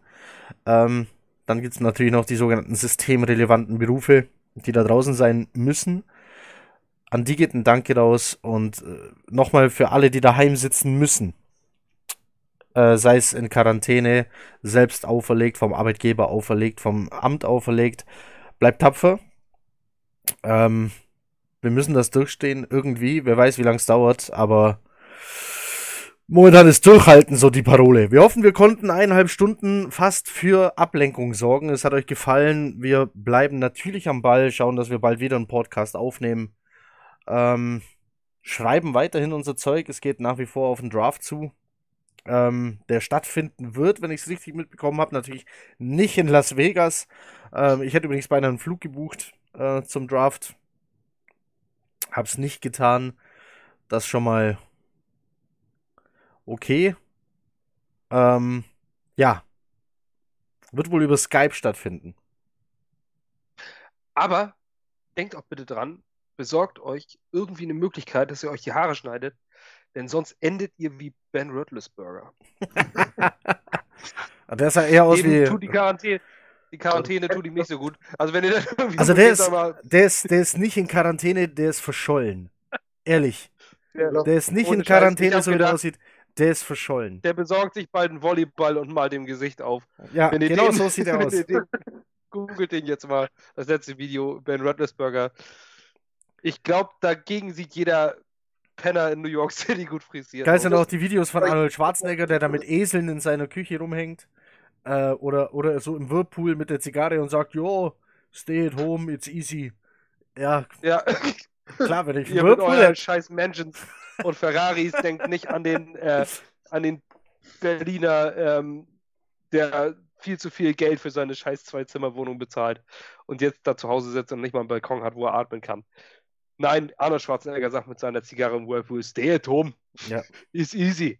Ähm, dann gibt es natürlich noch die sogenannten systemrelevanten Berufe, die da draußen sein müssen. An die geht ein Danke raus und äh, nochmal für alle, die daheim sitzen müssen. Äh, sei es in Quarantäne, selbst auferlegt, vom Arbeitgeber auferlegt, vom Amt auferlegt. Bleibt tapfer. Ähm, wir müssen das durchstehen irgendwie. Wer weiß, wie lange es dauert, aber momentan ist Durchhalten so die Parole. Wir hoffen, wir konnten eineinhalb Stunden fast für Ablenkung sorgen. Es hat euch gefallen. Wir bleiben natürlich am Ball, schauen, dass wir bald wieder einen Podcast aufnehmen. Ähm, schreiben weiterhin unser Zeug. Es geht nach wie vor auf den Draft zu. Ähm, der stattfinden wird, wenn ich es richtig mitbekommen habe. Natürlich nicht in Las Vegas. Ähm, ich hätte übrigens beinahe einen Flug gebucht äh, zum Draft. Hab's nicht getan. Das schon mal okay. Ähm, ja. Wird wohl über Skype stattfinden. Aber denkt auch bitte dran, besorgt euch irgendwie eine Möglichkeit, dass ihr euch die Haare schneidet, denn sonst endet ihr wie Ben Roethlisberger. [LAUGHS] Der sah eher aus Dem wie. tut die Quarantäne, die Quarantäne tut ihm nicht so gut. Also wenn ihr dann irgendwie Also so der ist, der ist, der ist nicht in Quarantäne, der ist verschollen. Ehrlich. der, Der ist nicht in Scheiß, Quarantäne, hab so wie der aussieht. Der ist verschollen. der besorgt sich bald einen Volleyball und malt dem Gesicht auf. Ja, genau den- so sieht er [LAUGHS] aus. den- Googelt den jetzt mal, das letzte Video, Ben Roethlisberger. Ich glaube, dagegen sieht jeder Penner in New York [LAUGHS] City gut frisiert Geil sind auch die Videos von Arnold Schwarzenegger, der da mit Eseln in seiner Küche rumhängt. Äh, oder, oder so im Whirlpool mit der Zigarre und sagt, jo, stay at home, it's easy. Ja, Ja, klar, wenn ich ihr mit Whirlpool euren hätte. scheiß Mansions und Ferraris denkt nicht an den, äh, an den Berliner, ähm, der viel zu viel Geld für seine scheiß Zwei-Zimmer-Wohnung bezahlt und jetzt da zu Hause sitzt und nicht mal einen Balkon hat, wo er atmen kann. Nein, Arnold Schwarzenegger sagt mit seiner Zigarre im Whirlpool, stay at home. Ja. [LAUGHS] Is easy.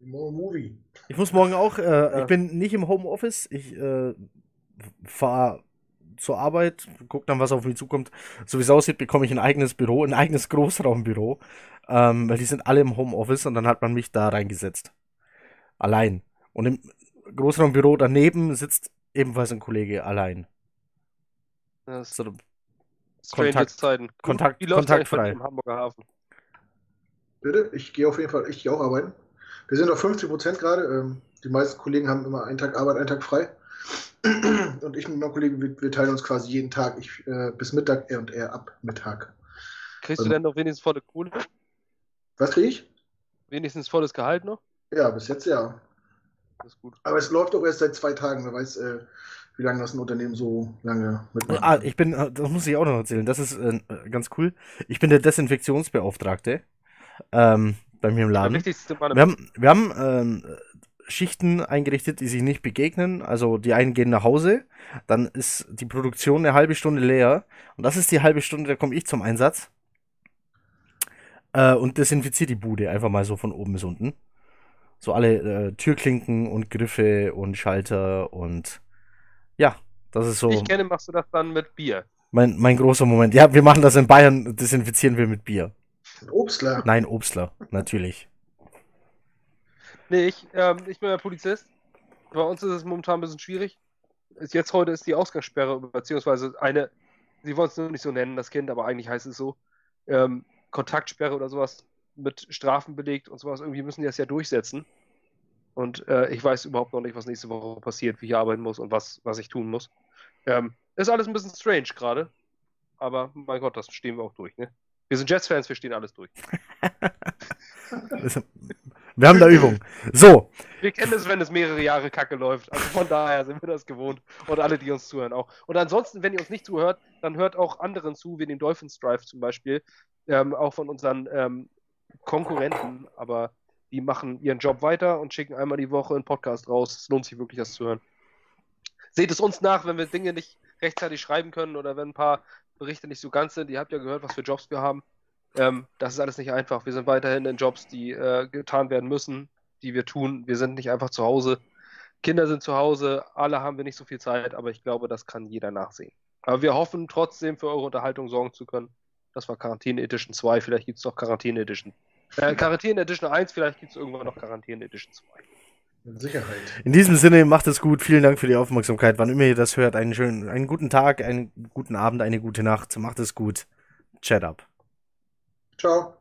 More Movie. Ich muss morgen auch, äh, ich bin nicht im Homeoffice, ich äh, fahre zur Arbeit, guck dann, was auf mich zukommt. So wie es aussieht, bekomme ich ein eigenes Büro, ein eigenes Großraumbüro, ähm, weil die sind alle im Homeoffice und dann hat man mich da reingesetzt. Allein. Und im Großraumbüro daneben sitzt ebenfalls ein Kollege allein. Das ist So, Kontakt- Zeiten. Kontakt- Wie kontaktfrei. im Hamburger Hafen? Bitte? Ich gehe auf jeden Fall, ich gehe auch arbeiten. Wir sind auf 50 Prozent gerade. Ähm, die meisten Kollegen haben immer einen Tag Arbeit, einen Tag frei. [CLEARS THROAT] Und ich mit meinem Kollegen, wir, wir teilen uns quasi jeden Tag, ich äh, bis Mittag, er und er ab Mittag. Kriegst du Ähm. denn noch wenigstens volle Kohle? Was kriege ich? Wenigstens volles Gehalt noch? Ja, bis jetzt ja. Das ist gut. Aber es läuft auch erst seit zwei Tagen. Wer weiß, äh, wie lange das ein Unternehmen so lange mitmacht. Ah, ich bin, äh, das muss ich auch noch erzählen, das ist äh, ganz cool. Ich bin der Desinfektionsbeauftragte ähm, bei mir im Der Laden. wichtigste Mann im Wir haben, wir haben ähm, Schichten eingerichtet, die sich nicht begegnen. Also die einen gehen nach Hause, dann ist die Produktion eine halbe Stunde leer. Und das ist die halbe Stunde, da komme ich zum Einsatz. Äh, und desinfiziere die Bude einfach mal so von oben bis unten. So alle äh, Türklinken und Griffe und Schalter und ja, das ist so. Ich kenne, machst du das dann mit Bier. Mein, mein großer Moment. Ja, wir machen das in Bayern, desinfizieren wir mit Bier. Obstler. Nein, Obstler, natürlich. Nee, ich, ähm, ich bin ja Polizist. Bei uns ist es momentan ein bisschen schwierig. Ist jetzt heute ist die Ausgangssperre, beziehungsweise eine, sie wollen es nur nicht so nennen, das Kind, aber eigentlich heißt es so, ähm, Kontaktsperre oder sowas mit Strafen belegt und sowas. Irgendwie müssen die das ja durchsetzen. Und äh, ich weiß überhaupt noch nicht, was nächste Woche passiert, wie ich arbeiten muss und was, was ich tun muss. Ähm, ist alles ein bisschen strange gerade. Aber mein Gott, das stehen wir auch durch. Ne? Wir sind Jets-Fans, wir stehen alles durch. [LAUGHS] wir haben da Übung. So. Wir kennen es, wenn es mehrere Jahre kacke läuft. Also von daher sind wir das gewohnt. Und alle, die uns zuhören, auch. Und ansonsten, wenn ihr uns nicht zuhört, dann hört auch anderen zu, wie den Dolphins Drive zum Beispiel. Ähm, auch von unseren ähm, Konkurrenten. Aber die machen ihren Job weiter und schicken einmal die Woche einen Podcast raus. Es lohnt sich wirklich, das zu hören. Seht es uns nach, wenn wir Dinge nicht rechtzeitig schreiben können oder wenn ein paar Berichte nicht so ganz sind. Ihr habt ja gehört, was für Jobs wir haben. Ähm, das ist alles nicht einfach. Wir sind weiterhin in Jobs, die äh, getan werden müssen, die wir tun. Wir sind nicht einfach zu Hause. Kinder sind zu Hause, alle haben wir nicht so viel Zeit, aber ich glaube, das kann jeder nachsehen. Aber wir hoffen trotzdem für eure Unterhaltung sorgen zu können. Das war Quarantäne Edition 2, vielleicht gibt es noch Quarantäne Edition äh, Quarantäne Edition 1, vielleicht gibt es irgendwann noch Quarantäne Edition 2. Mit Sicherheit. In diesem Sinne, macht es gut. Vielen Dank für die Aufmerksamkeit. Wann immer ihr das hört, einen schönen, einen guten Tag, einen guten Abend, eine gute Nacht. Macht es gut. Chat up. Ciao.